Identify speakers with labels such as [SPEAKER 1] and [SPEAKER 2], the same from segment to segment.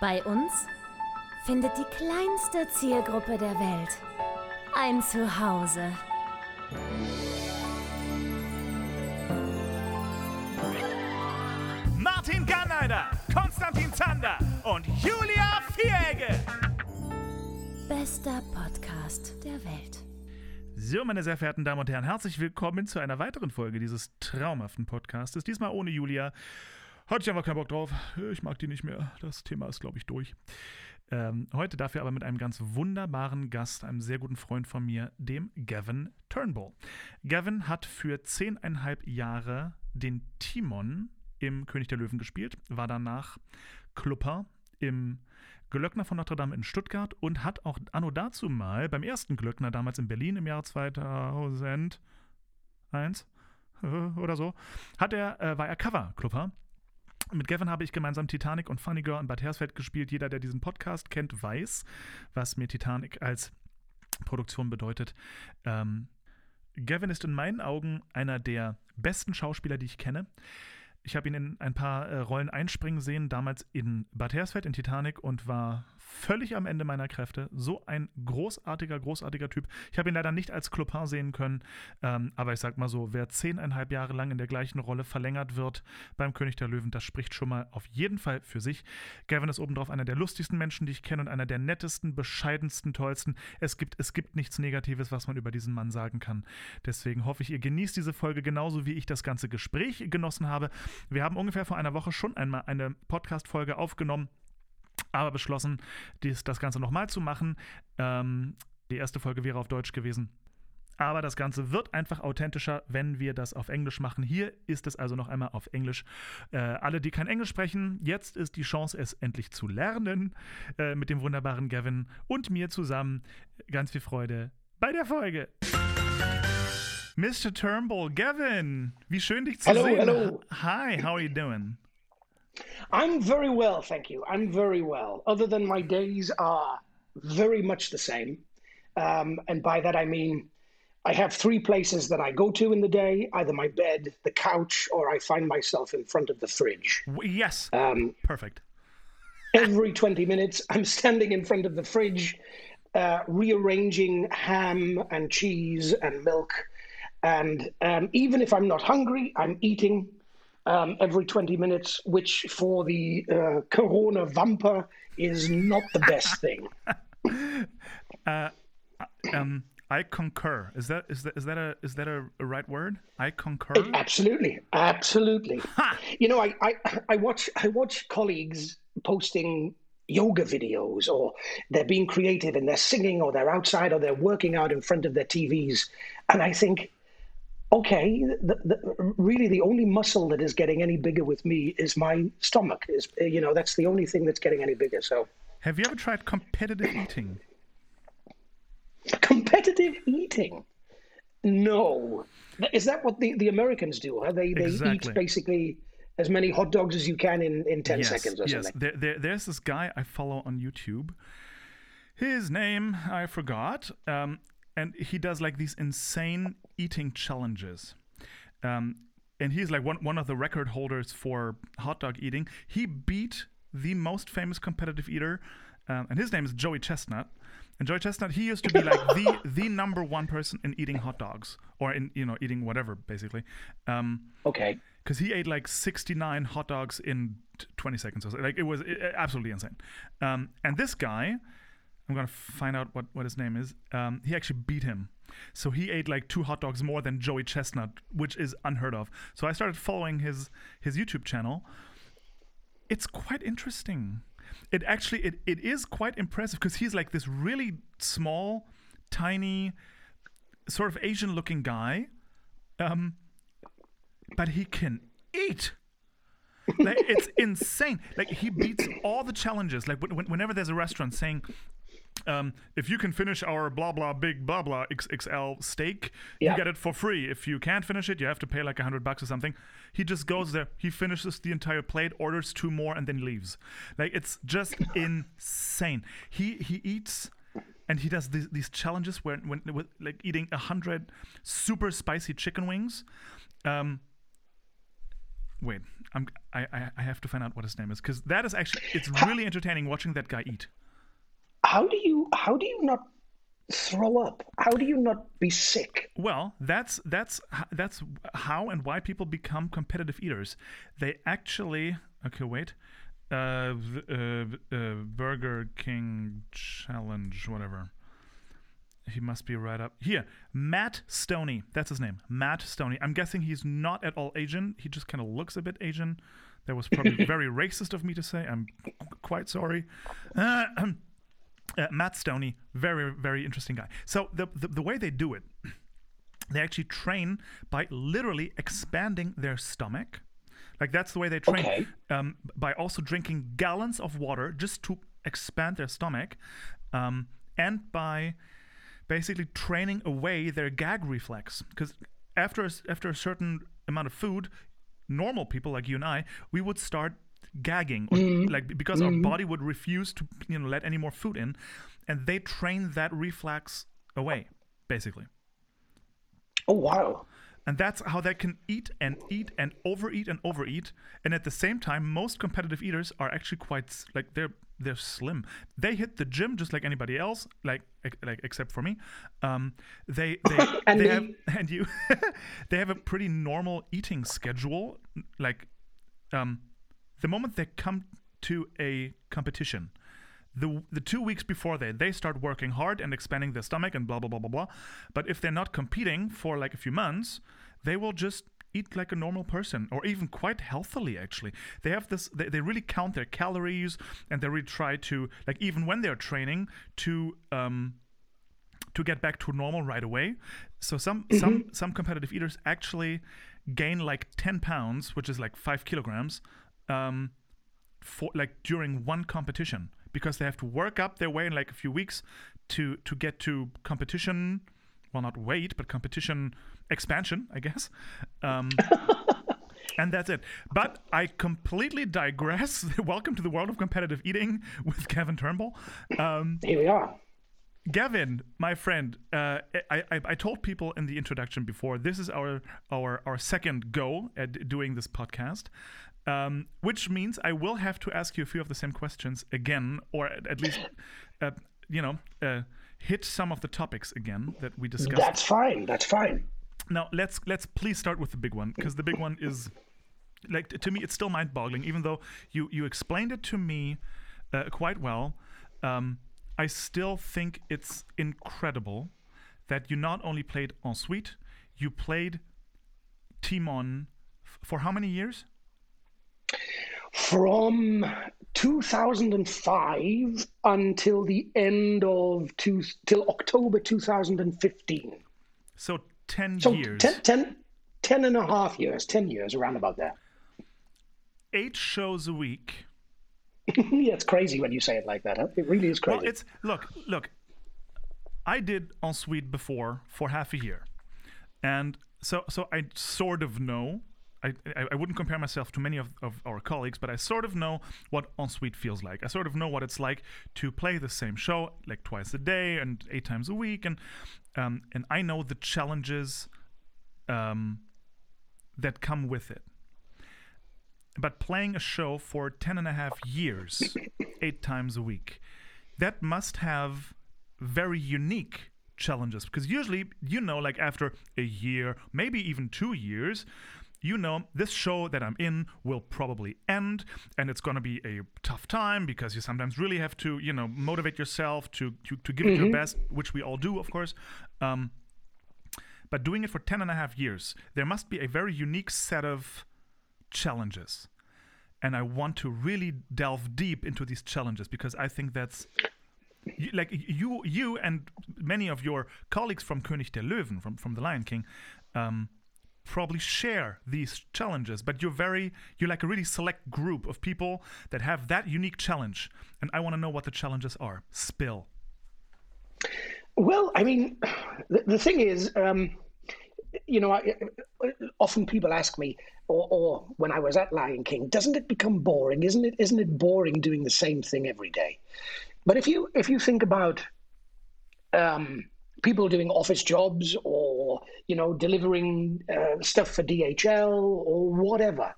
[SPEAKER 1] Bei uns findet die kleinste Zielgruppe der Welt ein Zuhause.
[SPEAKER 2] Martin Garneider, Konstantin Zander und Julia Vieregge.
[SPEAKER 1] Bester Podcast der Welt.
[SPEAKER 2] So, meine sehr verehrten Damen und Herren, herzlich willkommen zu einer weiteren Folge dieses traumhaften Podcastes. Diesmal ohne Julia. Hatte ich einfach keinen Bock drauf. Ich mag die nicht mehr. Das Thema ist, glaube ich, durch. Ähm, heute dafür aber mit einem ganz wunderbaren Gast, einem sehr guten Freund von mir, dem Gavin Turnbull. Gavin hat für zehneinhalb Jahre den Timon im König der Löwen gespielt, war danach Klupper im Glöckner von Notre Dame in Stuttgart und hat auch anno dazu mal beim ersten Glöckner damals in Berlin im Jahr 2001 äh, oder so, hat er, äh, war er Cover-Klupper mit Gavin habe ich gemeinsam Titanic und Funny Girl in Bad Hersfeld gespielt. Jeder, der diesen Podcast kennt, weiß, was mir Titanic als Produktion bedeutet. Ähm, Gavin ist in meinen Augen einer der besten Schauspieler, die ich kenne. Ich habe ihn in ein paar äh, Rollen einspringen sehen, damals in Bad Hersfeld in Titanic und war völlig am Ende meiner Kräfte. So ein großartiger, großartiger Typ. Ich habe ihn leider nicht als Clopin sehen können, ähm, aber ich sag mal so, wer zehneinhalb Jahre lang in der gleichen Rolle verlängert wird beim König der Löwen, das spricht schon mal auf jeden Fall für sich. Gavin ist obendrauf einer der lustigsten Menschen, die ich kenne und einer der nettesten, bescheidensten, tollsten. Es gibt, es gibt nichts Negatives, was man über diesen Mann sagen kann. Deswegen hoffe ich, ihr genießt diese Folge genauso, wie ich das ganze Gespräch genossen habe. Wir haben ungefähr vor einer Woche schon einmal eine Podcast-Folge aufgenommen aber beschlossen, dies, das Ganze nochmal zu machen. Ähm, die erste Folge wäre auf Deutsch gewesen. Aber das Ganze wird einfach authentischer, wenn wir das auf Englisch machen. Hier ist es also noch einmal auf Englisch. Äh, alle, die kein Englisch sprechen, jetzt ist die Chance, es endlich zu lernen äh, mit dem wunderbaren Gavin und mir zusammen. Ganz viel Freude bei der Folge. Mr. Turnbull, Gavin, wie schön dich zu
[SPEAKER 3] hello,
[SPEAKER 2] sehen.
[SPEAKER 3] Hello.
[SPEAKER 2] Hi, how are you doing?
[SPEAKER 3] I'm very well, thank you. I'm very well. Other than my days are very much the same. Um, and by that I mean I have three places that I go to in the day either my bed, the couch, or I find myself in front of the fridge.
[SPEAKER 2] Yes,
[SPEAKER 3] Um,
[SPEAKER 2] perfect.
[SPEAKER 3] every 20 minutes, I'm standing in front of the fridge, uh, rearranging ham and cheese and milk. And um, even if I'm not hungry, I'm eating um, every 20 minutes, which for the uh, Corona vamper is not the best thing.
[SPEAKER 2] Um, I concur. Is that is that is that a is that a, a right word? I concur.
[SPEAKER 3] Absolutely, absolutely. You know, I, I I watch I watch colleagues posting yoga videos, or they're being creative and they're singing, or they're outside, or they're working out in front of their TVs, and I think, okay, the, the, really the only muscle that is getting any bigger with me is my stomach. Is you know that's the only thing that's getting any bigger. So
[SPEAKER 2] Have you ever tried competitive eating?
[SPEAKER 3] competitive eating. No, is that what the, the Americans do? Huh? They they
[SPEAKER 2] Exactly.
[SPEAKER 3] eat basically as many hot dogs as you can in, in ten
[SPEAKER 2] yes,
[SPEAKER 3] seconds or
[SPEAKER 2] yes.
[SPEAKER 3] something.
[SPEAKER 2] There, there, there's this guy I follow on YouTube. His name I forgot, um, and he does like these insane eating challenges. Um, and he's like one one of the record holders for hot dog eating. He beat the most famous competitive eater, um, and his name is Joey Chestnut. And Joey Chestnut, he used to be like the the number one person in eating hot dogs or in you know eating whatever basically. Um,
[SPEAKER 3] Okay.
[SPEAKER 2] because he ate like 69 hot dogs in 20 seconds or so. Like it was absolutely insane. Um, and this guy, I'm gonna find out what, what his name is. Um, he actually beat him. So he ate like two hot dogs more than Joey Chestnut, which is unheard of. So I started following his his YouTube channel. It's quite interesting. It actually it, it is quite impressive because he's like this really small, tiny, sort of Asian looking guy. Um, but he can eat. Like it's insane. Like he beats all the challenges. Like when, when- whenever there's a restaurant saying, um, "If you can finish our blah blah big blah blah XXL steak,
[SPEAKER 3] Yeah.
[SPEAKER 2] you get it for free. If you can't finish it, you have to pay like a hundred bucks or something." He just goes there. He finishes the entire plate, orders two more, and then leaves. Like it's just insane. He he eats and he does these, these challenges where when with like eating a hundred super spicy chicken wings. Um, wait, I'm I I- I have to find out what his name is because that is actually it's really entertaining watching that guy eat.
[SPEAKER 3] How do you how do you not throw up? How do you not be sick?
[SPEAKER 2] Well, that's that's that's how and why people become competitive eaters. They actually okay, wait, uh, uh, uh, Burger King challenge, whatever. He must be right up here. Matt Stoney, that's his name. Matt Stoney. I'm guessing he's not at all Asian. He just kind of looks a bit Asian. That was probably very racist of me to say. I'm quite sorry. Uh, Matt Stoney, very very interesting guy. So the, the the way they do it, they actually train by literally expanding their stomach. Like that's the way they train.
[SPEAKER 3] Okay.
[SPEAKER 2] Um, by also drinking gallons of water just to expand their stomach, um, and by basically training away their gag reflex. Because after a, after a certain amount of food, normal people like you and I, we would start gagging, or, like because our body would refuse to you know let any more food in, and they train that reflex away, basically.
[SPEAKER 3] Oh wow.
[SPEAKER 2] And that's how they can eat and eat and overeat and overeat. And at the same time, most competitive eaters are actually quite like they're they're slim. They hit the gym just like anybody else, like like except for me. Um, they they
[SPEAKER 3] And
[SPEAKER 2] they
[SPEAKER 3] me.
[SPEAKER 2] have and you they have a pretty normal eating schedule. Like um, the moment they come to a competition, the the two weeks before that they start working hard and expanding their stomach and blah blah blah blah blah. But if they're not competing for like a few months, they will just eat like a normal person or even quite healthily actually. They have this they, they really count their calories and they really try to like even when they're training to um to get back to normal right away. So some some some competitive eaters actually gain like 10 pounds which is like 5 kilograms um for like during one competition because they have to work up their way in like a few weeks to to get to competition well not weight but competition expansion i guess. Um and that's it. But i completely digress. Welcome to the world of competitive eating with gavin turnbull. Um
[SPEAKER 3] Here we are.
[SPEAKER 2] Gavin, my friend, uh, I, I I told people in the introduction before this is our our our second go at doing this podcast, um, which means I will have to ask you a few of the same questions again, or at, at least, uh, you know, uh, hit some of the topics again that we discussed.
[SPEAKER 3] That's fine. That's fine.
[SPEAKER 2] Now let's let's please start with the big one because the big one is like to me it's still mind-boggling even though you you explained it to me uh, quite well. Um, I still think it's incredible that you not only played Ensuite, you played Timon f- for how many years?
[SPEAKER 3] From 2005 until the end of two, till October 2015.
[SPEAKER 2] So ten
[SPEAKER 3] So
[SPEAKER 2] years,
[SPEAKER 3] 10, 10, 10 and a half years, 10 years, around about there.
[SPEAKER 2] eight shows a week.
[SPEAKER 3] yeah, it's crazy when you say it like that. Huh? It really is crazy.
[SPEAKER 2] Well, it's look, look. I did Ensuite before for half a year, and so so I sort of know. I, I, wouldn't compare myself to many of, of our colleagues, but I sort of know what Ensuite feels like. I sort of know what it's like to play the same show like twice a day and eight times a week, and um, and I know the challenges um, that come with it. But playing a show for 10 and a half years, eight times a week, that must have very unique challenges because usually you know like after a year maybe even two years you know this show that i'm in will probably end and it's going to be a tough time because you sometimes really have to you know motivate yourself to to, to give it your best which we all do of course. Um, but doing it for 10 and a half years there must be a very unique set of challenges. And i want to really delve deep into these challenges because i think that's you, like you you and many of your colleagues from König der Löwen from from the Lion King um, probably share these challenges but you're very you're like a really select group of people that have that unique challenge and I want to know what the challenges are spill
[SPEAKER 3] Well, I mean, the, the thing is, um, you know, I, often people ask me, or, or when I was at Lion King, doesn't it become boring? Isn't it? Isn't it boring doing the same thing every day? But if you if you think about um, people doing office jobs or you know delivering uh, stuff for DHL or whatever,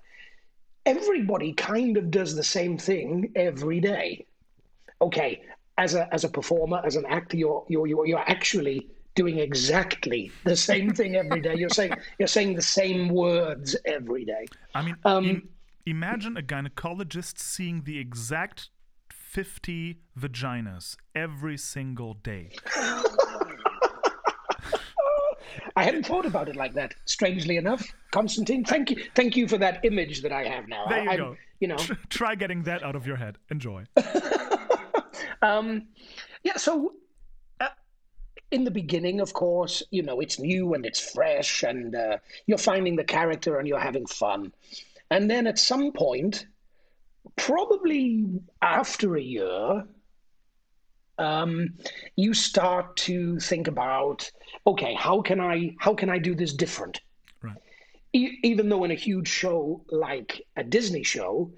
[SPEAKER 3] everybody kind of does the same thing every day. Okay, as a as a performer, as an actor, you're you're you're, you're actually doing exactly the same thing every day. You're saying you're saying the same words every day.
[SPEAKER 2] I mean, um, imagine a gynecologist seeing the exact 50 vaginas every single day.
[SPEAKER 3] I hadn't thought about it like that. Strangely enough, Constantine, thank you, thank you for that image that I have now.
[SPEAKER 2] There you
[SPEAKER 3] I,
[SPEAKER 2] go.
[SPEAKER 3] You know,
[SPEAKER 2] try getting that out of your head. Enjoy.
[SPEAKER 3] um, yeah. So, uh, in the beginning, of course, you know, it's new and it's fresh, and uh, you're finding the character and you're having fun, and then at some point, probably after a year, um, you start to think about okay how can i how can i do this different?
[SPEAKER 2] Right.
[SPEAKER 3] E- even though in a huge show like a disney show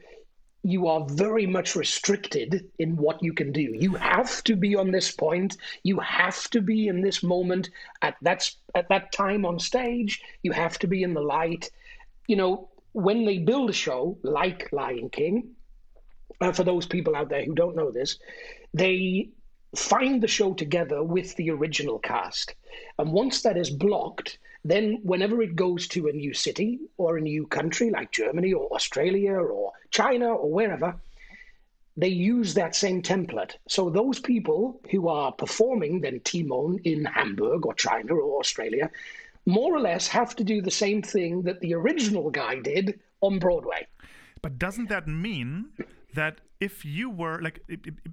[SPEAKER 3] you are very much restricted in what you can do. You have to be on this point. You have to be in this moment at that at that time on stage. You have to be in the light. You know when they build a show like lion king uh, for those people out there who don't know this they find the show together with the original cast. And once that is blocked, then whenever it goes to a new city or a new country like Germany or Australia or China or wherever, they use that same template. So those people who are performing then Timon in Hamburg or China or Australia more or less have to do the same thing that the original guy did on Broadway.
[SPEAKER 2] But doesn't that mean that if you were like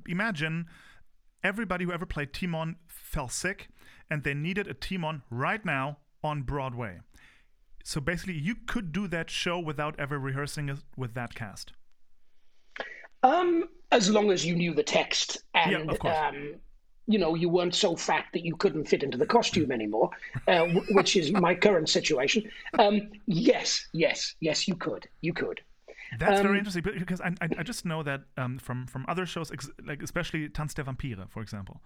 [SPEAKER 2] imagine everybody who ever played Timon fell sick, and they needed a Timon right now on Broadway. So basically, you could do that show without ever rehearsing it with that cast.
[SPEAKER 3] Um, as long as you knew the text and
[SPEAKER 2] yeah,
[SPEAKER 3] um, you know you weren't so fat that you couldn't fit into the costume anymore, uh, which is my current situation. Um, yes, yes, yes, you could, you could.
[SPEAKER 2] That's um, very interesting because I, I, just know that um, from from other shows, like especially Tanz der Vampire, for example,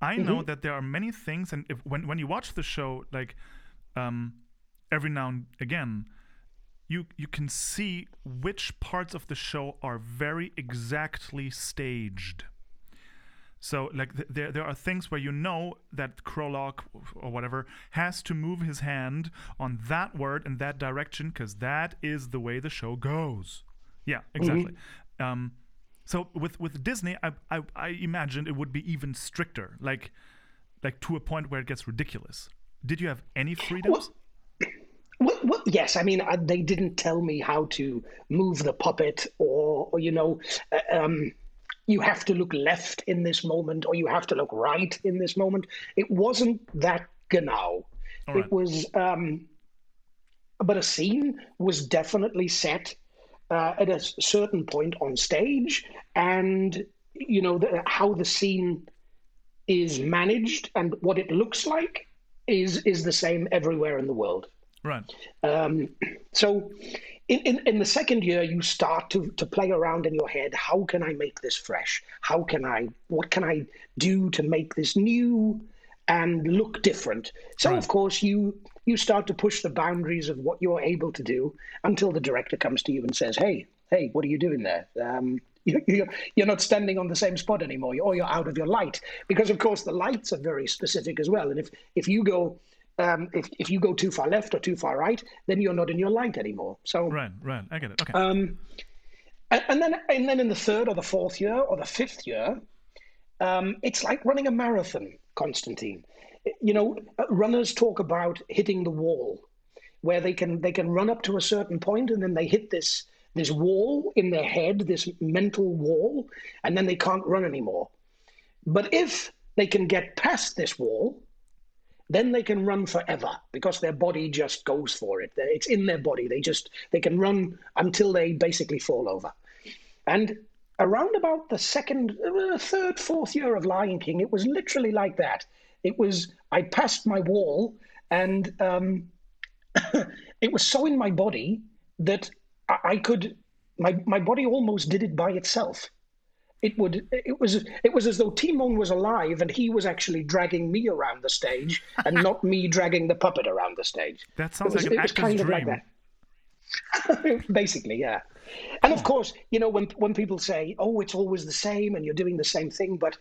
[SPEAKER 2] I know mm-hmm. that there are many things, and if, when when you watch the show, like um, every now and again, you you can see which parts of the show are very exactly staged. So like th- there there are things where you know that Krolok or whatever has to move his hand on that word in that direction because that is the way the show goes. Yeah, exactly. Mm-hmm. Um, so with with Disney, I, I I imagined it would be even stricter, like like to a point where it gets ridiculous. Did you have any freedoms?
[SPEAKER 3] Well, well, well, yes, I mean I, they didn't tell me how to move the puppet, or, or you know, uh, um, you have to look left in this moment or you have to look right in this moment. It wasn't that genau. Right. It was, um, but a scene was definitely set uh, at a certain point on stage, and you know the, how the scene is managed and what it looks like is is the same everywhere in the world.
[SPEAKER 2] Right.
[SPEAKER 3] Um, so in, in, in, the second year, you start to, to play around in your head. How can I make this fresh? How can I, what can I do to make this new and look different? So, right. of course, you, you start to push the boundaries of what you're able to do until the director comes to you and says, hey, hey, what are you doing there? Um, you, you're not standing on the same spot anymore, or you're out of your light. Because, of course, the lights are very specific as well. And if, if you go um, if, if you go too far left or too far right, then you're not in your light anymore. So
[SPEAKER 2] right, right, I get it. Okay.
[SPEAKER 3] Um, and, and then and then in the third or the fourth year or the fifth year, um, it's like running a marathon, Constantine. You know, runners talk about hitting the wall, where they can they can run up to a certain point and then they hit this this wall in their head, this mental wall, and then they can't run anymore. But if they can get past this wall, then they can run forever because their body just goes for it. It's in their body. They just they can run until they basically fall over. And around about the second, uh, third, fourth year of Lion King, it was literally like that. It was I passed my wall, and um, it was so in my body that I could my my body almost did it by itself it would it was it was as though Timon was alive and he was actually dragging me around the stage and not me dragging the puppet around the stage.
[SPEAKER 2] That sounds was, like an actor's dream.
[SPEAKER 3] Like Basically, yeah. And of course, you know, when when people say, "Oh, it's always the same," and you're doing the same thing, but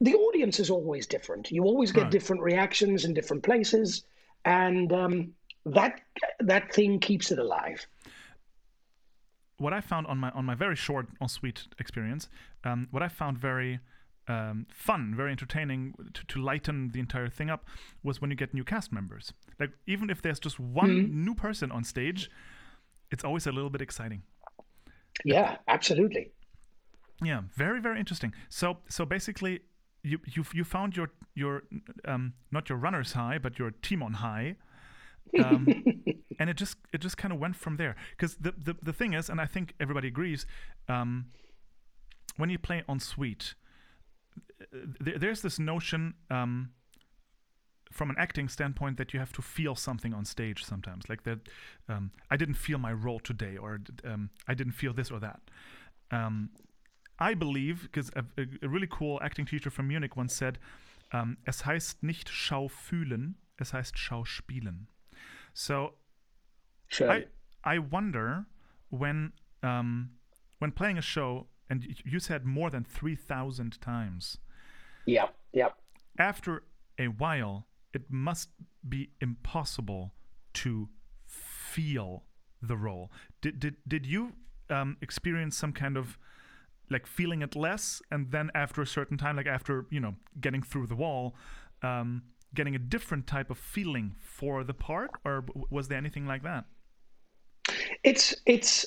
[SPEAKER 3] the audience is always different. You always get
[SPEAKER 2] Right.
[SPEAKER 3] different reactions in different places, and um, that that thing keeps it alive.
[SPEAKER 2] What I found on my on my very short ensuite experience, um, what I found very um, fun, very entertaining to, to lighten the entire thing up was when you get new cast members. Like even if there's just one new person on stage, it's always a little bit exciting.
[SPEAKER 3] Yeah, absolutely.
[SPEAKER 2] Yeah, very very interesting. So so basically, you you you found your your um, not your runner's high, but your Timon high. Um, and it just it just kind of went from there. Because the, the the thing is and i think everybody agrees um, when you play en suite there, there's this notion um, from an acting standpoint that you have to feel something on stage sometimes. Like that um, i didn't feel my role today or um, i didn't feel this or that. Um, i believe because a, a, a really cool acting teacher from munich once said um, es heißt nicht schau fühlen es heißt schauspielen so. I I wonder when um when playing a show and you said more than 3000 times
[SPEAKER 3] yeah, yeah.
[SPEAKER 2] after a while it must be impossible to feel the role did did did you um, experience some kind of like feeling it less and then after a certain time like after you know getting through the wall um, getting a different type of feeling for the part or was there anything like that
[SPEAKER 3] It's it's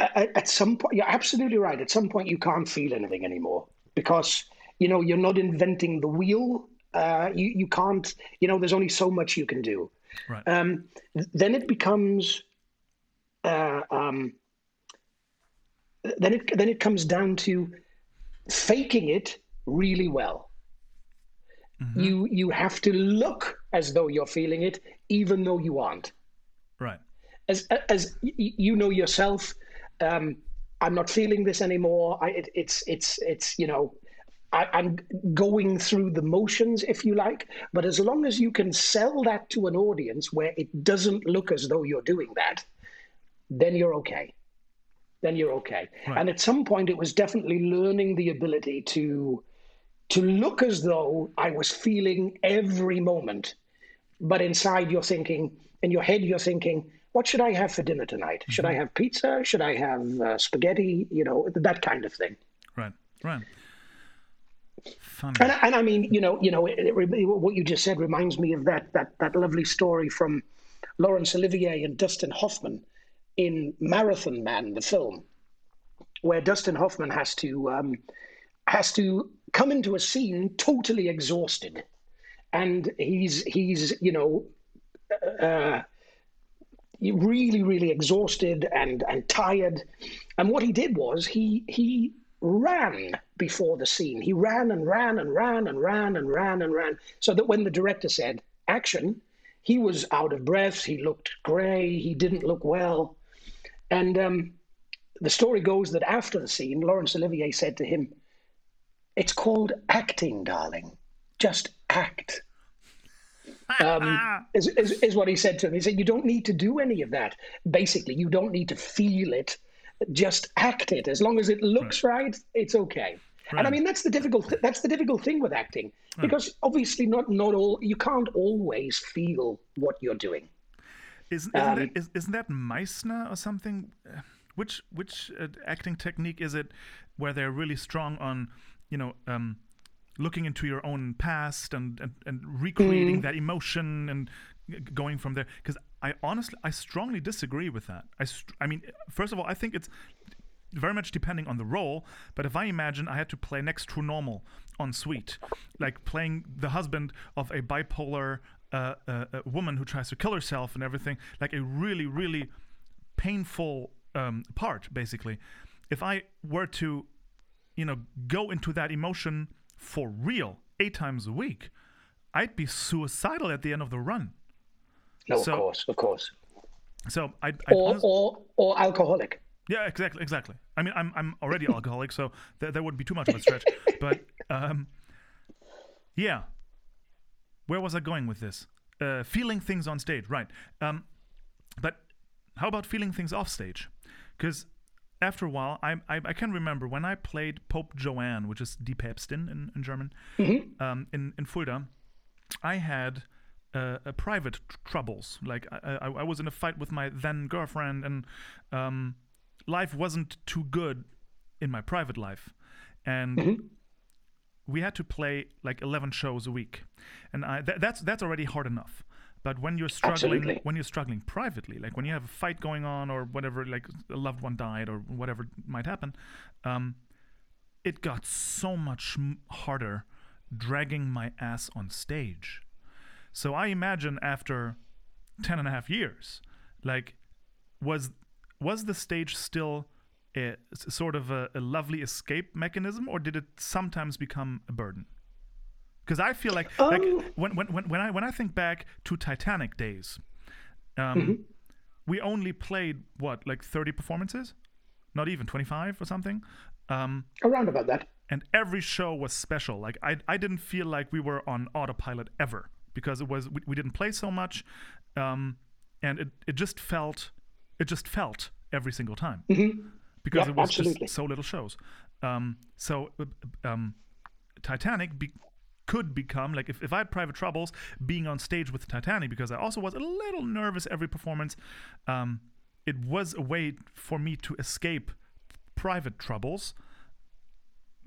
[SPEAKER 3] at, some point. You're absolutely right. At some point, you can't feel anything anymore because you know you're not inventing the wheel. Uh, you you can't. You know, there's only so much you can do.
[SPEAKER 2] right
[SPEAKER 3] Um, then it becomes. Uh, um, then it then it comes down to faking it really well. You you have to look as though you're feeling it, even though you aren't
[SPEAKER 2] right
[SPEAKER 3] as as you know yourself, um, I'm not feeling this anymore. I, it, it's it's it's you know, I, I'm going through the motions, if you like. But as long as you can sell that to an audience where it doesn't look as though you're doing that, then you're okay. Then you're okay.
[SPEAKER 2] Right.
[SPEAKER 3] And at some point, it was definitely learning the ability to to look as though I was feeling every moment but inside you're thinking in your head you're thinking what should i have for dinner tonight? Should i have pizza? Should i have uh, spaghetti? You know that kind of thing.
[SPEAKER 2] Right, right. Funny.
[SPEAKER 3] and, I- and i mean you know you know it, it, re- what you just said reminds me of that that that lovely story from laurence olivier and dustin hoffman in marathon man the film where dustin hoffman has to um, has to come into a scene totally exhausted. And he's he's you know uh, really really exhausted and and tired. And what he did was he he ran before the scene. He ran and ran and ran and ran and ran and ran so that when the director said action he was out of breath. He looked gray he didn't look well. And um, the story goes that after the scene laurence olivier said to him it's called acting darling just act um, is, is, is what he said to him. He said, You don't need to do any of that. Basically, you don't need to feel it, just act it. As long as it looks right, it's okay. And I mean that's the difficult that's the difficult thing with acting because obviously not not all you can't always feel what you're doing.
[SPEAKER 2] Isn't, isn't,
[SPEAKER 3] Um,
[SPEAKER 2] that, is, isn't that Meisner or something? Uh, Which which uh, acting technique is it where they're really strong on, you know, um, looking into your own past and and, and recreating
[SPEAKER 3] Mm.
[SPEAKER 2] that emotion and going from there? Because I honestly, I strongly disagree with that. I I mean, first of all, I think it's very much depending on the role. But if I imagine I had to play next to normal en suite, like playing the husband of a bipolar uh, uh, uh, woman who tries to kill herself and everything, like a really, really painful um, part, basically. If I were to, you know, go into that emotion for real eight times a week, I'd be suicidal at the end of the run.
[SPEAKER 3] No,
[SPEAKER 2] So-
[SPEAKER 3] of course, of course.
[SPEAKER 2] So I, I
[SPEAKER 3] Or or or alcoholic.
[SPEAKER 2] Yeah, exactly, exactly. I mean, I'm I'm already alcoholic, so th- that wouldn't be too much of a stretch. But um, yeah, where was I going with this? Uh, feeling things on stage, right? Um, but how about feeling things off stage? because after a while, I, I, I can remember when I played Pope Joanne, which is Die Päpstin in, in German, um, in in Fulda, I had uh, uh, private tr- troubles. Like I, I, I was in a fight with my then girlfriend, and um, life wasn't too good in my private life, and we had to play like 11 shows a week. And I, th- that's that's already hard enough but when you're struggling
[SPEAKER 3] Absolutely.
[SPEAKER 2] when you're struggling privately like when you have a fight going on or whatever like a loved one died or whatever might happen um, it got so much harder dragging my ass on stage so i imagine after 10 and a half years like was was the stage still a, sort of a, a lovely escape mechanism or did it sometimes become a burden because i feel like like
[SPEAKER 3] Um,
[SPEAKER 2] when, when, when, when i when i think back to titanic days um, we only played what like 30 performances not even 25 or something um,
[SPEAKER 3] Around about that.
[SPEAKER 2] and every show was special. Like I, I didn't feel like we were on autopilot ever because it was we, we didn't play so much, um, and it, it just felt it just felt every single time because
[SPEAKER 3] Yep,
[SPEAKER 2] it was
[SPEAKER 3] absolutely.
[SPEAKER 2] just so little shows. Um, so uh, um, Titanic be- could become like if, if I had private troubles being on stage with Titanic because I also was a little nervous every performance. Um, it was a way for me to escape private troubles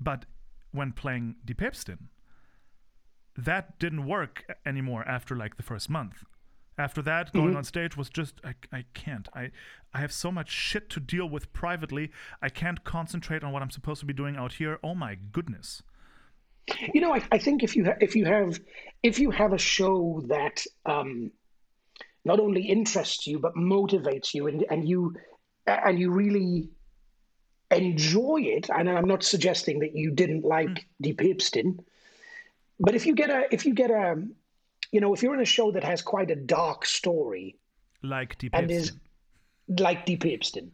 [SPEAKER 2] but when playing Die Päpstin, that didn't work anymore after like the first month. After that, going on stage was just I, I can't. I I have so much shit to deal with privately. I can't concentrate on what I'm supposed to be doing out here. Oh my goodness.
[SPEAKER 3] You know, I, I think if you ha- if you have if you have a show that um, not only interests you but motivates you and and you and you really enjoy it, and I'm not suggesting that you didn't like Die Päpstin, but if you get a if you get a you know if you're in a show that has quite a dark story
[SPEAKER 2] Like Die
[SPEAKER 3] and is like Die Päpstin.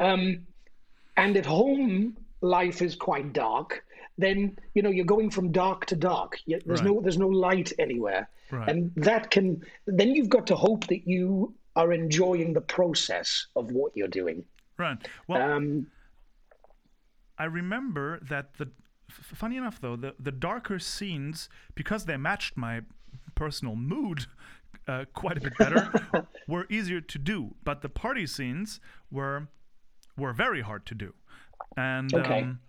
[SPEAKER 3] Um, and at home, life is quite dark. Then you know you're going from dark to dark. You- There's no there's no light anywhere,
[SPEAKER 2] Right.
[SPEAKER 3] and that can then you've got to hope that you are enjoying the process of what you're doing.
[SPEAKER 2] Right. Well,
[SPEAKER 3] Um,
[SPEAKER 2] I remember that the funny enough though the the darker scenes because they matched my personal mood uh, quite a bit better were easier to do, but the party scenes were were very hard to do, and
[SPEAKER 3] Okay.
[SPEAKER 2] um,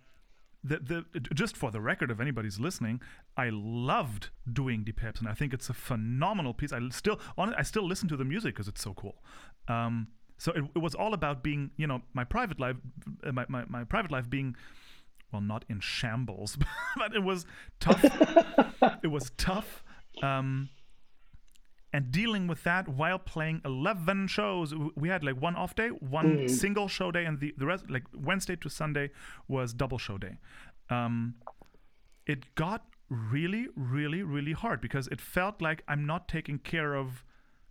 [SPEAKER 2] the the just for the record, if anybody's listening, I loved doing Die and I think it's a phenomenal piece. I still on I still listen to the music because it's so cool. Um, so it, it was all about being, you know, my private life, uh, my, my, my private life being, well, not in shambles, but it was tough. it was tough. Um, and dealing with that while playing 11 shows. We had like one off day one single show day and the, the rest like wednesday to sunday was double show day. Um, it got really really really hard because it felt like i'm not taking care of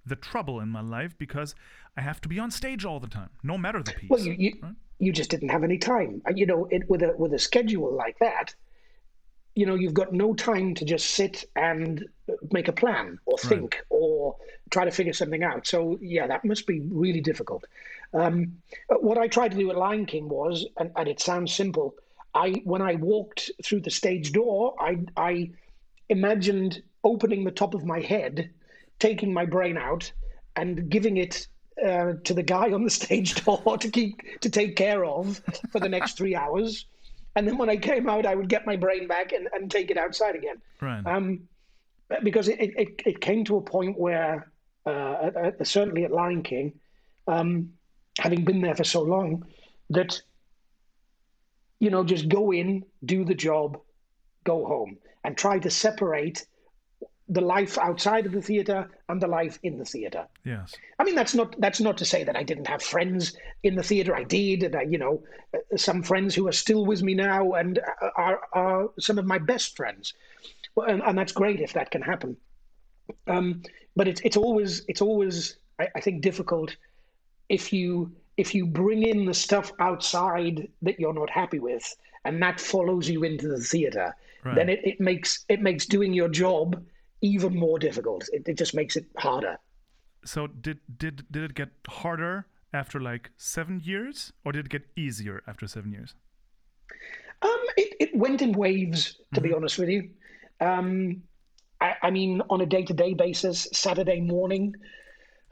[SPEAKER 2] the trouble in my life because i have to be on stage all the time no matter the piece
[SPEAKER 3] well, you you, you just didn't have any time. You know, it, with a with a schedule like that, you know, you've got no time to just sit and make a plan or think or try to figure something out. So yeah, that must be really difficult. Um, what I tried to do at Lion King was, and, and it sounds simple. I when I walked through the stage door, I I imagined opening the top of my head, taking my brain out, and giving it uh, to the guy on the stage door to keep to take care of for the next three hours. And then when I came out, I would get my brain back and, and take it outside again.
[SPEAKER 2] right
[SPEAKER 3] Um, because it, it, it came to a point where, uh, certainly at Lion King, um, having been there for so long, that, you know, just go in, do the job, go home, and try to separate the life outside of the theater and the life in the theater.
[SPEAKER 2] yes
[SPEAKER 3] I mean, that's not that's not to say that I didn't have friends in the theater. I did, and I, you know, uh, some friends who are still with me now and are, are some of my best friends, and, and that's great if that can happen. Um, but it's it's always it's always I, I think difficult if you if you bring in the stuff outside that you're not happy with, and that follows you into the theater. Then it, it makes it makes doing your job even more difficult. It, it just makes it harder.
[SPEAKER 2] so did did did it get harder after like seven years, or did it get easier after seven years?
[SPEAKER 3] Um, it, it went in waves, to be honest with you. Um, I, I mean, on a day to day basis, Saturday morning.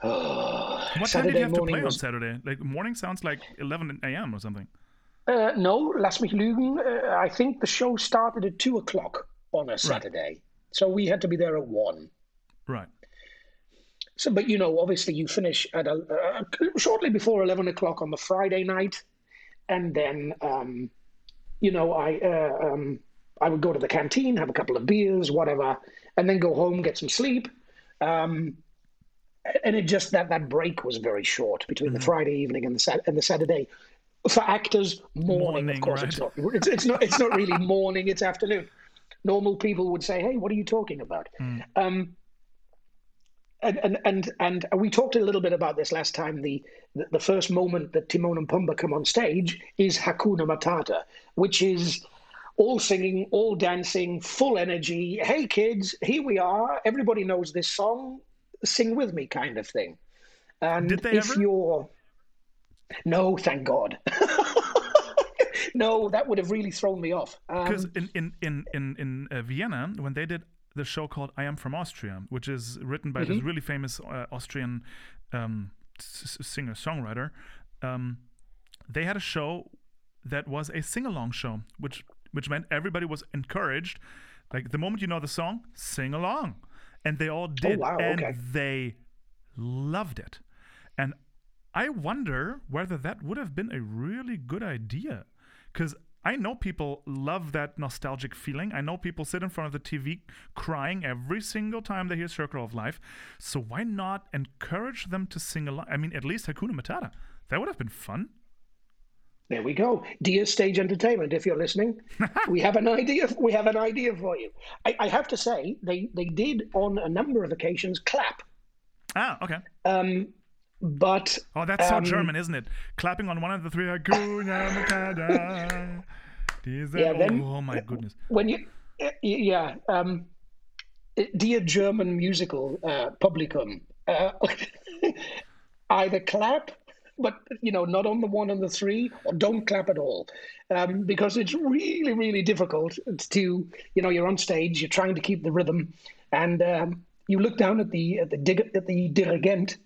[SPEAKER 2] What time
[SPEAKER 3] Saturday
[SPEAKER 2] did you have to play on Saturday? Like morning sounds like 11 a.m. or something.
[SPEAKER 3] Uh, no, laat mich lügen. Uh, I think the show started at two o'clock on a Saturday, so we had to be there at one.
[SPEAKER 2] Right.
[SPEAKER 3] So, but you know, obviously, you finish at a, uh, shortly before eleven o'clock on the Friday night, and then, um, you know, I uh, um, I would go to the canteen, have a couple of beers, whatever, and then go home, get some sleep. Um, and it just that that break was very short between the Friday evening and the Sat- and the Saturday. For actors, morning,
[SPEAKER 2] Morning,
[SPEAKER 3] of course, it's not. It's, it's not. It's not really morning. It's afternoon. Normal people would say, "Hey, what are you talking about?" Um, and, and and and we talked a little bit about this last time. The the, the first moment that Timon and Pumbaa come on stage is Hakuna Matata, which is all singing, all dancing, full energy. Hey kids, here we are. Everybody knows this song. Sing with me, kind of thing. And
[SPEAKER 2] Did they
[SPEAKER 3] if
[SPEAKER 2] ever?
[SPEAKER 3] you're no, thank God. no, that would have really thrown me off.
[SPEAKER 2] Because
[SPEAKER 3] Um,
[SPEAKER 2] in in in in in uh, Vienna, when they did the show called "I Am from Austria," which is written by
[SPEAKER 3] Mm-hmm.
[SPEAKER 2] this really famous uh, Austrian um, singer songwriter, um, they had a show that was a sing along show, which which meant everybody was encouraged. Like the moment you know the song, sing along, and they all did,
[SPEAKER 3] Oh, wow,
[SPEAKER 2] and
[SPEAKER 3] okay.
[SPEAKER 2] they loved it. And I wonder whether that would have been a really good idea. Because I know people love that nostalgic feeling. I know people sit in front of the TV crying every single time they hear Circle of Life. So why not encourage them to sing along? I mean, at least Hakuna Matata. That would have been fun.
[SPEAKER 3] There we go. Dear Stage Entertainment, if you're listening, we have an idea. We have an idea for you. I, I have to say, they they did on a number of occasions clap,
[SPEAKER 2] Ah, okay.
[SPEAKER 3] um, but
[SPEAKER 2] Oh, that's so
[SPEAKER 3] um,
[SPEAKER 2] German, isn't it? Clapping on one of the three. Hakuna Matata.
[SPEAKER 3] Yeah, then-
[SPEAKER 2] oh, my goodness.
[SPEAKER 3] when you, yeah, um, dear German musical uh, publicum, uh, either clap, but you know, not on the one and the three, or don't clap at all, um, because it's really, really difficult to, you know, you're on stage, you're trying to keep the rhythm, and um, you look down at the at the dig- at the dirigent,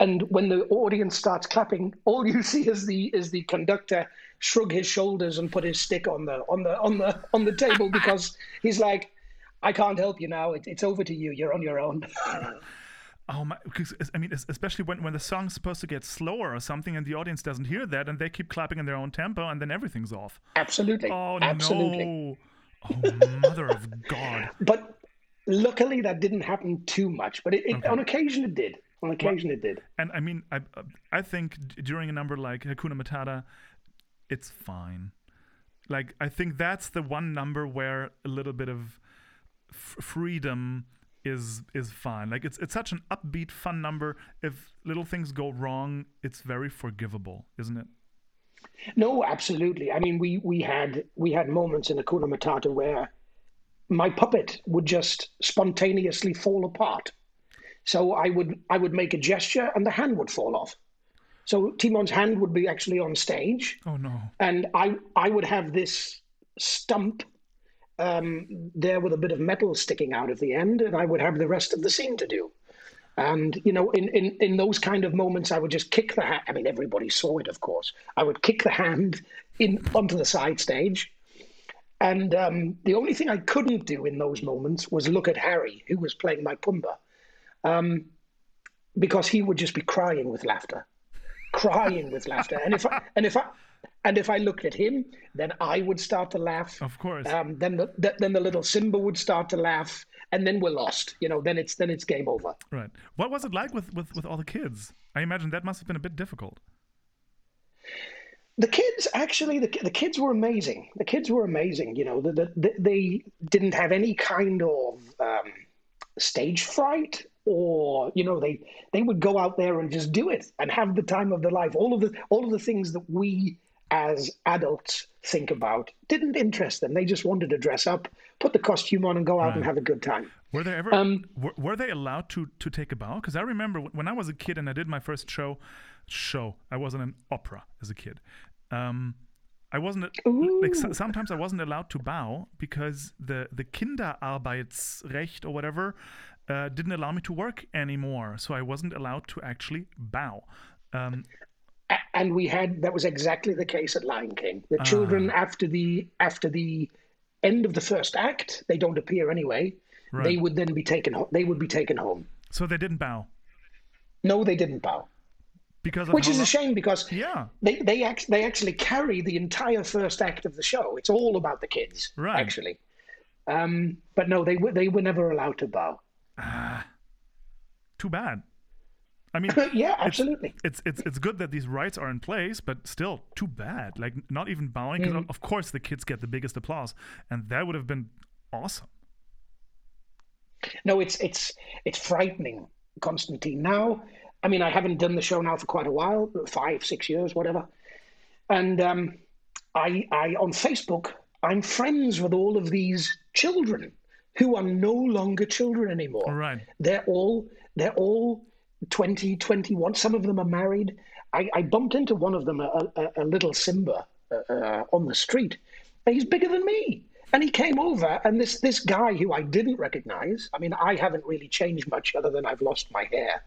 [SPEAKER 3] and when the audience starts clapping, all you see is the is the conductor shrug his shoulders and put his stick on the on the on the on the table because he's like, I can't help you now. It, it's over to you. You're on your own.
[SPEAKER 2] Oh my! Because I mean, especially when when the song's supposed to get slower or something, and the audience doesn't hear that, and they keep clapping in their own tempo, and then everything's off.
[SPEAKER 3] Absolutely,
[SPEAKER 2] Oh
[SPEAKER 3] absolutely.
[SPEAKER 2] no! Oh mother of God!
[SPEAKER 3] But luckily, that didn't happen too much. But it, it, on occasion, it did. On occasion, it did.
[SPEAKER 2] And I mean, I I think during a number like Hakuna Matata, it's fine. Like I think that's the one number where a little bit of freedom is is fine. Like it's it's such an upbeat, fun number. If little things go wrong, it's very forgivable, isn't it?
[SPEAKER 3] No, absolutely. I mean, we we had we had moments in Hakuna Matata where my puppet would just spontaneously fall apart. So I would I would make a gesture and the hand would fall off. So Timon's hand would be actually on stage,
[SPEAKER 2] Oh no!
[SPEAKER 3] and I I would have this stump um, there with a bit of metal sticking out of the end, and I would have the rest of the scene to do. And you know, in, in in those kind of moments, I would just kick the hand. I mean, everybody saw it, of course. I would kick the hand in onto the side stage, and um, the only thing I couldn't do in those moments was look at Harry, who was playing my Pumbaa, um, because he would just be crying with laughter, crying with laughter. And if I, and if I and if I looked at him, then I would start to laugh.
[SPEAKER 2] Of course.
[SPEAKER 3] Um, then the, the then the little Simba would start to laugh, and then we're lost. You know, then it's then it's game over.
[SPEAKER 2] Right. What was it like with, with, with all the kids? I imagine that must have been a bit difficult.
[SPEAKER 3] The kids actually, the, the kids were amazing. The kids were amazing. You know, the, the, the, they didn't have any kind of um, stage fright, or you know, they they would go out there and just do it and have the time of their life. All of the all of the things that we as adults think about didn't interest them. They just wanted to dress up, put the costume on, and go out
[SPEAKER 2] Right.
[SPEAKER 3] and have a good time.
[SPEAKER 2] Were they ever
[SPEAKER 3] Um,
[SPEAKER 2] were, were they allowed to to take a bow? Because I remember when I was a kid and I did my first show. Show I was in an opera as a kid. Um, I wasn't like sometimes I wasn't allowed to bow because the the Kinderarbeitsrecht or whatever uh, didn't allow me to work anymore. So I wasn't allowed to actually bow. Um,
[SPEAKER 3] and we had that was exactly the case at Lion King. The children after the after the end of the first act, they don't appear anyway. They would then be taken. They would be taken home.
[SPEAKER 2] so they didn't bow
[SPEAKER 3] No, they didn't bow,
[SPEAKER 2] because of
[SPEAKER 3] which is a shame because
[SPEAKER 2] Yeah.
[SPEAKER 3] they they act, they actually carry the entire first act of the show. It's all about the kids,
[SPEAKER 2] Right.
[SPEAKER 3] actually. Um, but no, they were they were never allowed to bow.
[SPEAKER 2] Too bad. I mean,
[SPEAKER 3] yeah, absolutely.
[SPEAKER 2] it's it's it's good that these rights are in place, but still too bad. Like not even bowing, because of course the kids get the biggest applause, and that would have been awesome.
[SPEAKER 3] No, it's it's it's frightening, Constantine. Now, I mean, I haven't done the show now for quite a while, five, six years, whatever. And um, I, I on Facebook, I'm friends with all of these children who are no longer children anymore.
[SPEAKER 2] Right.
[SPEAKER 3] They're all they're all 20, 21. Some of them are married. I, I bumped into one of them, a, a, a little Simba, uh, uh, on the street. And he's bigger than me. And he came over, and this this guy who I didn't recognize. I mean, I haven't really changed much other than I've lost my hair.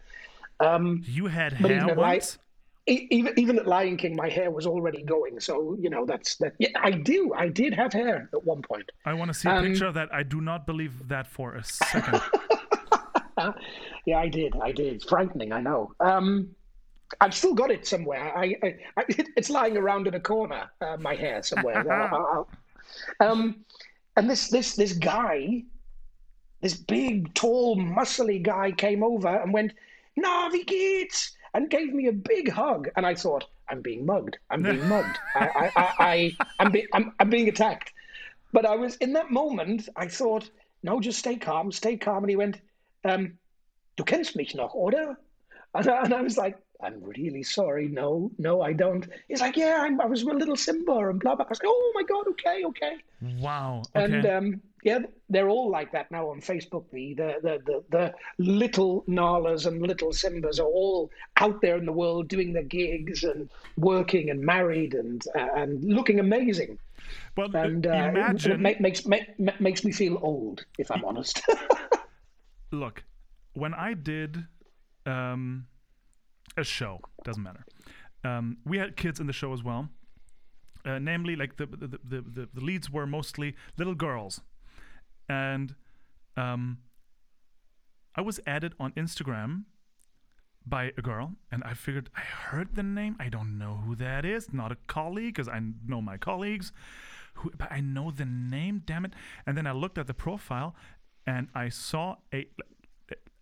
[SPEAKER 2] You had hair
[SPEAKER 3] even at, Li-
[SPEAKER 2] once.
[SPEAKER 3] Even even at Lion King, my hair was already going. So you know that's that. Yeah, I do. I did have hair at one point.
[SPEAKER 2] I want to see a
[SPEAKER 3] um,
[SPEAKER 2] picture of that. I do not believe that for a second.
[SPEAKER 3] Yeah, I did. I did. It's frightening. I know. Um, I've still got it somewhere. I, I, I it's lying around in a corner. Uh, my hair somewhere. I'll- I'll- um, and this this this guy, this big, tall, muscly guy, came over and went, "Na, wie geht's?" And gave me a big hug. And I thought, I'm being mugged. I'm being mugged. I, I, I, I I'm, be, I'm, I'm being attacked. But I was in that moment. I thought, no, just stay calm, stay calm. And he went, um, "Du kennst mich noch, oder?" And I, and I was like, "I'm really sorry. No, no, I don't." He's like, "Yeah, I'm, I was with little Simba and blah blah." I was like, "Oh my god, okay, okay."
[SPEAKER 2] Wow. Okay.
[SPEAKER 3] And um, yeah, they're all like that now on Facebook. The the the the, the little Nalas and little Simbas are all out there in the world doing their gigs and working and married and uh, and looking amazing.
[SPEAKER 2] well, uh,
[SPEAKER 3] And uh, it-
[SPEAKER 2] imagine.
[SPEAKER 3] it, ma- makes ma- ma- makes me feel old, if I'm honest.
[SPEAKER 2] look, when I did um, a show, doesn't matter. Um, we had kids in the show as well. Uh, namely, like the the, the the the leads were mostly little girls, and um, I was added on Instagram by a girl, and I figured I heard the name. I don't know who that is. Not a colleague, because I know my colleagues. Who, but I know the name. Damn it! And then I looked at the profile, and I saw a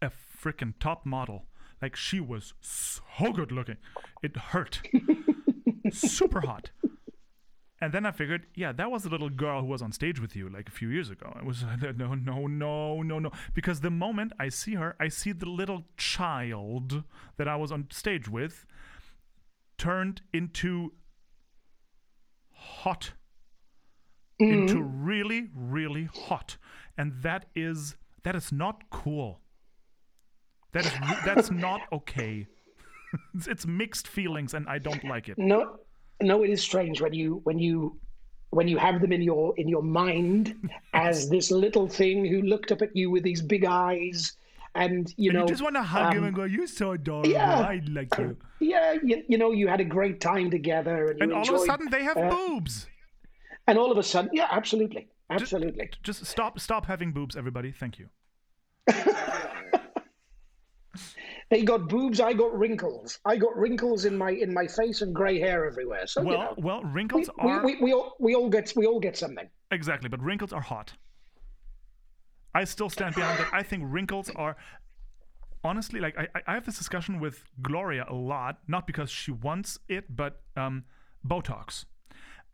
[SPEAKER 2] a freaking top model. Like she was so good looking, it hurt. Super hot. And then I figured, yeah, that was the little girl who was on stage with you like a few years ago. It was no, no, no, no, no. Because the moment I see her, I see the little child that I was on stage with turned into hot. Into mm-hmm. really, really hot. And that is that is not cool. That is that's not okay. it's, it's mixed feelings and I don't like it.
[SPEAKER 3] no, no, it is strange when you when you when you have them in your in your mind as this little thing who looked up at you with these big eyes, and you
[SPEAKER 2] And
[SPEAKER 3] know,
[SPEAKER 2] you just want to hug him
[SPEAKER 3] um,
[SPEAKER 2] and go, "You're so adorable.
[SPEAKER 3] yeah.
[SPEAKER 2] I like you."
[SPEAKER 3] yeah, you, you know, you had a great time together, and
[SPEAKER 2] And all of a sudden, they have
[SPEAKER 3] uh,
[SPEAKER 2] boobs.
[SPEAKER 3] and all of a sudden, yeah, absolutely, absolutely.
[SPEAKER 2] Just stop, stop having boobs, everybody. Thank you.
[SPEAKER 3] They got boobs, I got wrinkles. I got wrinkles in my in my face and grey hair everywhere. So
[SPEAKER 2] Well,
[SPEAKER 3] you know,
[SPEAKER 2] well, wrinkles
[SPEAKER 3] we,
[SPEAKER 2] are
[SPEAKER 3] we, we all we all get we all get something.
[SPEAKER 2] exactly, but wrinkles are hot. I still stand behind that. I think wrinkles are honestly like I, I- have this discussion with Gloria a lot, not because she wants it, but um, Botox.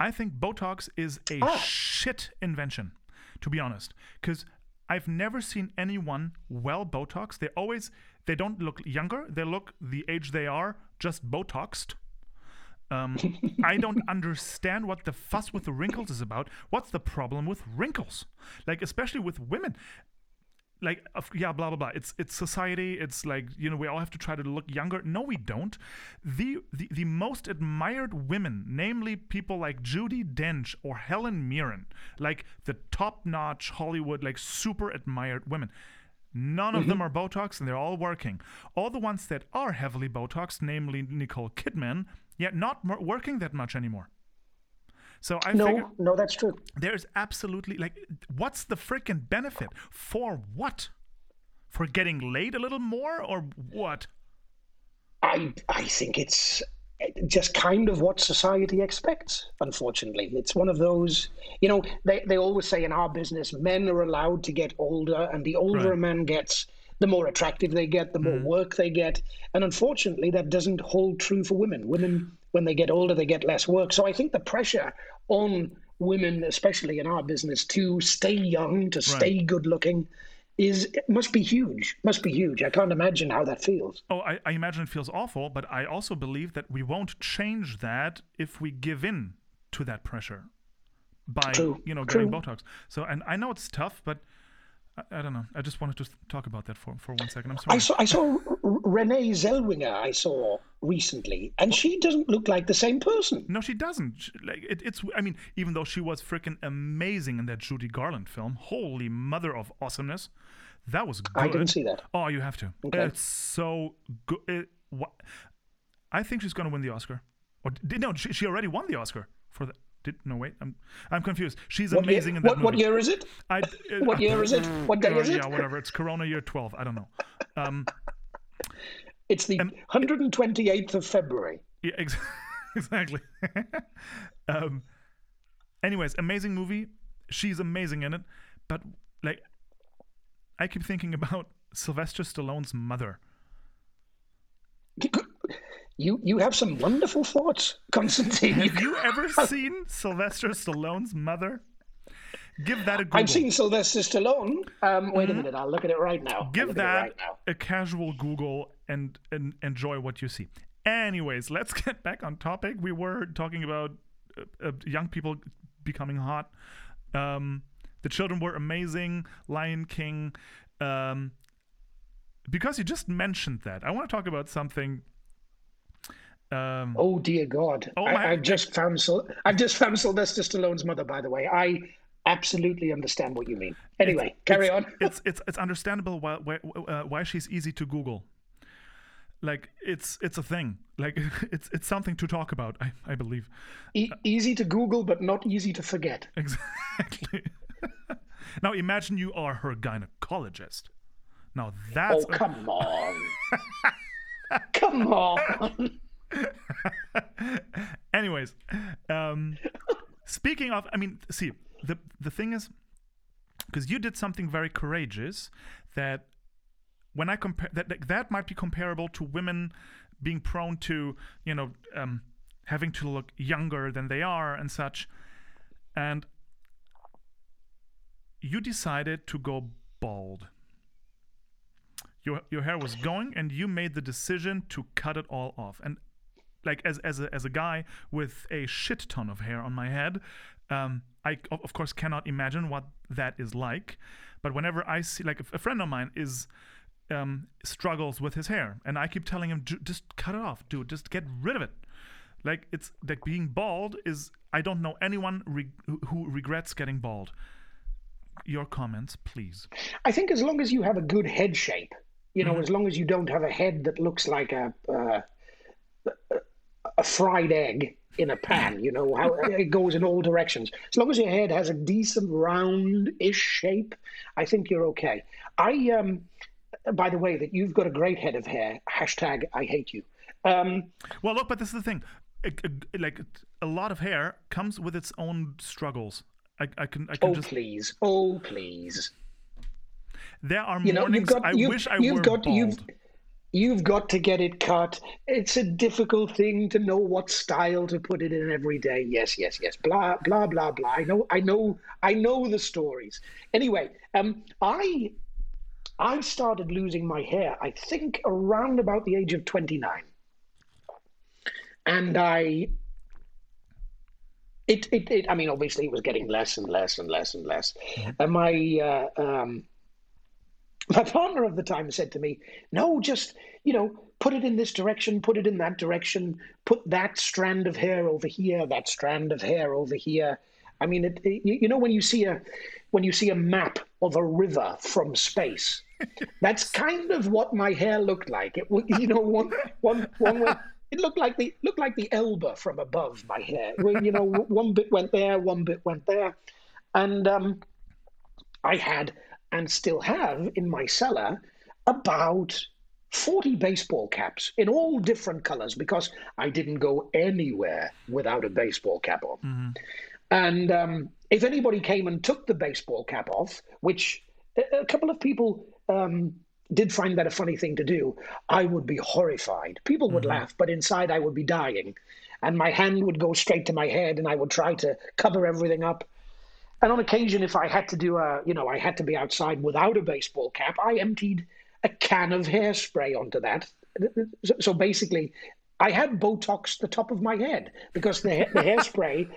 [SPEAKER 2] I think Botox is a
[SPEAKER 3] Ah.
[SPEAKER 2] shit invention, to be honest, because I've never seen anyone well Botox. They always they don't look younger. They look the age they are, just Botoxed. Um, I don't understand what the fuss with the wrinkles is about. What's the problem with wrinkles? Like, especially with women. Like, yeah, blah blah blah. It's it's society. It's like you know we all have to try to look younger. No, we don't. The the the most admired women, namely people like Judi Dench or Helen Mirren, like the top notch Hollywood, like super admired women. None of them mm-hmm. are Botox, and they're all working. All the ones that are heavily Botox, namely Nicole Kidman, yet not mo- working that much anymore. So I
[SPEAKER 3] No, no, that's true.
[SPEAKER 2] there's absolutely like, what's the freaking benefit for what? For getting laid a little more, or what?
[SPEAKER 3] I I think it's just kind of what society expects. Unfortunately, it's one of those. You know, they they always say in our business, men are allowed to get older, and the older
[SPEAKER 2] Right.
[SPEAKER 3] a man gets, the more attractive they get, the more mm-hmm. work they get, and unfortunately, that doesn't hold true for women. Women, when they get older, they get less work. So I think the pressure on women, especially in our business, to stay young, to stay good looking. Is must be huge. Must be huge. I can't imagine how that feels.
[SPEAKER 2] Oh, I, I imagine it feels awful, but I also believe that we won't change that if we give in to that pressure by
[SPEAKER 3] True,
[SPEAKER 2] you know getting. Botox. So, and I know it's tough, but I, I don't know. I just wanted to talk about that for for one second. I'm sorry.
[SPEAKER 3] I saw I saw Renee Zellweger. I saw recently, and she doesn't look like the same person.
[SPEAKER 2] No, she doesn't. She- Like it, it's. I mean, even though she was freaking amazing in that Judy Garland film, holy mother of awesomeness, that was good.
[SPEAKER 3] I didn't see that.
[SPEAKER 2] Oh, you have to.
[SPEAKER 3] Okay.
[SPEAKER 2] It's so good. It? I think she's gonna win the Oscar. Or did no? She, she already won the Oscar for the. Did no wait? I'm I'm confused. She's
[SPEAKER 3] What year-
[SPEAKER 2] amazing in that
[SPEAKER 3] what, what year is it?
[SPEAKER 2] I,
[SPEAKER 3] What year is it? What day
[SPEAKER 2] uh,
[SPEAKER 3] is it?
[SPEAKER 2] Yeah, whatever. It's Corona year twelve. I don't know. Um,
[SPEAKER 3] It's the 128th of February.
[SPEAKER 2] Yeah, ex- exactly. um, anyways, amazing movie. She's amazing in it, but like, I keep thinking about Sylvester Stallone's mother.
[SPEAKER 3] You you have some wonderful thoughts, Constantine.
[SPEAKER 2] Have you ever seen Sylvester Stallone's mother? Give that a Google.
[SPEAKER 3] I've seen Sylvester Stallone. Um, wait a minute, I'll look at it right now.
[SPEAKER 2] Mm-hmm. Give
[SPEAKER 3] look at it
[SPEAKER 2] that
[SPEAKER 3] right now.
[SPEAKER 2] a casual Google and, and enjoy what you see. Anyways, let's get back on topic. We were talking about uh, uh, young people becoming hot. Um, the children were amazing. Lion King. Um, because you just mentioned that, I want to talk about something. Um,
[SPEAKER 3] Oh dear God!
[SPEAKER 2] Oh,
[SPEAKER 3] I, I've just found I've just found Sylvester Stallone's mother. By the way, I absolutely understand what you mean. Anyway, carry on.
[SPEAKER 2] it's it's it's understandable why why, uh, why she's easy to Google. Like it's it's a thing. Like it's it's something to talk about. I I believe.
[SPEAKER 3] E- easy to Google, but not easy to forget.
[SPEAKER 2] Exactly. now imagine you are her gynecologist. Now that's
[SPEAKER 3] Oh come on! come on!
[SPEAKER 2] anyways. Um speaking of I mean see the the thing is because you did something very courageous that when I compare that, that that might be comparable to women being prone to you know um, having to look younger than they are and such, and you decided to go bald. Your your hair was going, and you made the decision to cut it all off. And like as as a, as a guy with a shit ton of hair on my head, um, I of course cannot imagine what that is like. But whenever I see like a, friend of mine is um, struggles with his hair, and I keep telling him, just cut it off, dude. Just get rid of it. Like it's like being bald is. I don't know anyone re- who- regrets getting bald. Your comments, please.
[SPEAKER 3] I think as long as you have a good head shape, you know, as long as you don't have a head that looks like a uh, a fried egg in a pan, you know, how it goes in all directions. As long as your head has a decent round-ish shape, I think you're okay. I um, by the way, that you've got a great head of hair. Hashtag I hate you. Um,
[SPEAKER 2] Well, look, but this is the thing. Like a lot of hair comes with its own struggles. I, I can I can
[SPEAKER 3] oh
[SPEAKER 2] just.
[SPEAKER 3] please, oh please.
[SPEAKER 2] There are
[SPEAKER 3] You know, you've got
[SPEAKER 2] I
[SPEAKER 3] you've,
[SPEAKER 2] wish I
[SPEAKER 3] you've
[SPEAKER 2] were
[SPEAKER 3] got
[SPEAKER 2] bald.
[SPEAKER 3] you've you've got to get it cut. It's a difficult thing to know what style to put it in every day. Yes, yes, yes. Blah blah blah blah. I know, I know, I know the stories. Anyway, um, I I started losing my hair. I think around about the age of twenty nine. and I. It, it, it, I mean, obviously, it was getting less and less and less and less. Mm-hmm. And my uh, um, my partner of the time said to me, "No, just you know, put it in this direction, put it in that direction, put that strand of hair over here, that strand of hair over here." I mean, it, it, you know, when you see a when you see a map of a river from space, that's kind of what my hair looked like. It, you know, one one one went, it looked like the looked like the Elbe from above my hair. You know, one bit went there, one bit went there, and um, I had and still have in my cellar about 40 baseball caps in all different colors because I didn't go anywhere without a baseball cap on. Mm-hmm. And um, if anybody came and took the baseball cap off, which a, couple of people um, did find that a funny thing to do, I would be horrified. People would mm-hmm. laugh, but inside I would be dying. And my hand would go straight to my head, and I would try to cover everything up. And on occasion, if I had to do a, you know, I had to be outside without a baseball cap, I emptied a can of hairspray onto that. So basically, I had Botox the top of my head because the, the hairspray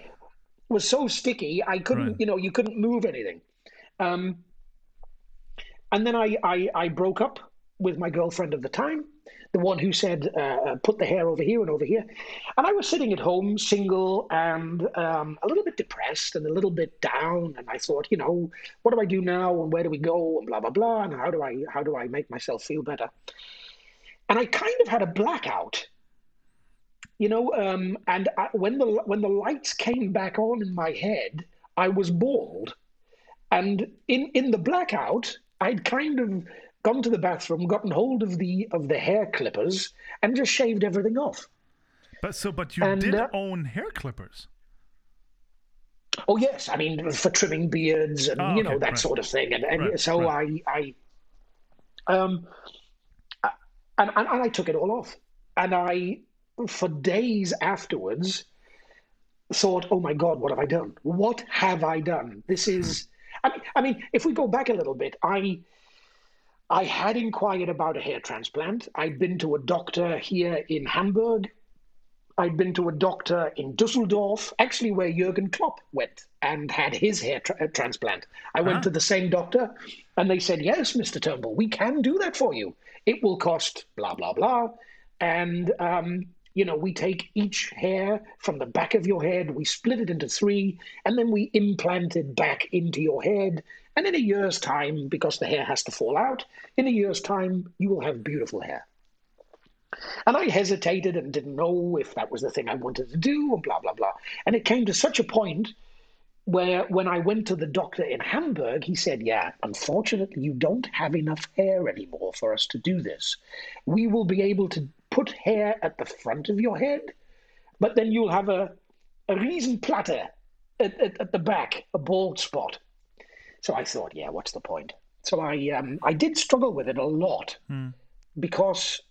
[SPEAKER 3] was so sticky, I couldn't, right. you know, you couldn't move anything. Um, and then I, I, I broke up with my girlfriend of the time, the one who said, uh, uh, put the hair over here and over here. And I was sitting at home, single and um, a little bit depressed and a little bit down. And I thought, you know, what do I do now and where do we go and blah, blah, blah. And how do I, how do I make myself feel better? And I kind of had a blackout you know um, and I, when the when the lights came back on in my head i was bald and in in the blackout i'd kind of gone to the bathroom gotten hold of the of the hair clippers and just shaved everything off
[SPEAKER 2] but so but you and, did uh, own hair clippers
[SPEAKER 3] oh yes i mean for trimming beards and oh, you know that right. sort of thing and, and right. so right. i i um and, and i took it all off and i for days afterwards thought, oh my God, what have I done? What have I done? This is, I mean, I mean, if we go back a little bit, I, I had inquired about a hair transplant. I'd been to a doctor here in Hamburg. I'd been to a doctor in Dusseldorf, actually where Jurgen Klopp went and had his hair tra- uh, transplant. I went uh-huh. to the same doctor, and they said, "Yes, Mr. Turnbull, we can do that for you. It will cost blah blah blah." And um, you know, we take each hair from the back of your head, we split it into three, and then we implant it back into your head. And in a year's time, because the hair has to fall out, in a year's time, you will have beautiful hair. And I hesitated and didn't know if that was the thing I wanted to do, and blah, blah, blah. And it came to such a point where when I went to the doctor in Hamburg, he said, Yeah, unfortunately, you don't have enough hair anymore for us to do this. We will be able to put hair at the front of your head, but then you'll have a, a Riesenplatte at, at, at the back, a bald spot. So I thought, yeah, what's the point? So I um, I did struggle with it a lot mm. because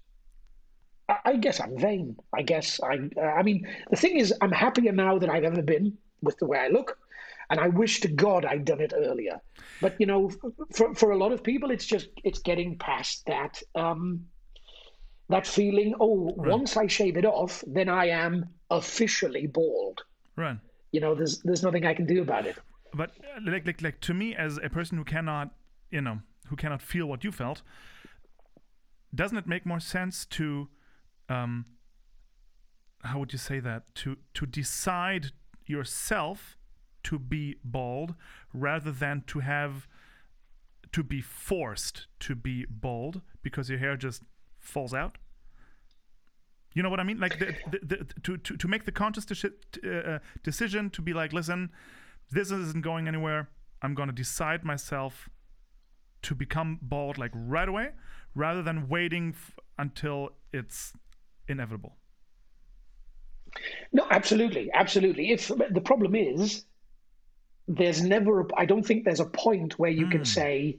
[SPEAKER 3] I, I, guess I'm vain. I guess I uh, I mean the thing is I'm happier now than I've ever been with the way I look, and I wish to God I'd done it earlier. But you know, for for a lot of people, it's just it's getting past that. Um, that feeling, oh, right. once I shave it off, then I am officially bald.
[SPEAKER 2] Right.
[SPEAKER 3] You know, there's there's nothing I can do about it.
[SPEAKER 2] But uh, like like like to me as a person who cannot, you know, who cannot feel what you felt, doesn't it make more sense to um how would you say that? To to decide yourself to be bald rather than to have to be forced to be bald because your hair just falls out. You know what I mean? Like the, the, the, to, to to make the conscious uh, decision to be like, listen, this isn't going anywhere. I'm going to decide myself to become bald like right away, rather than waiting f- until it's inevitable.
[SPEAKER 3] No, absolutely, absolutely. If the problem is, there's never. I don't think there's a point where you mm. can hmm. say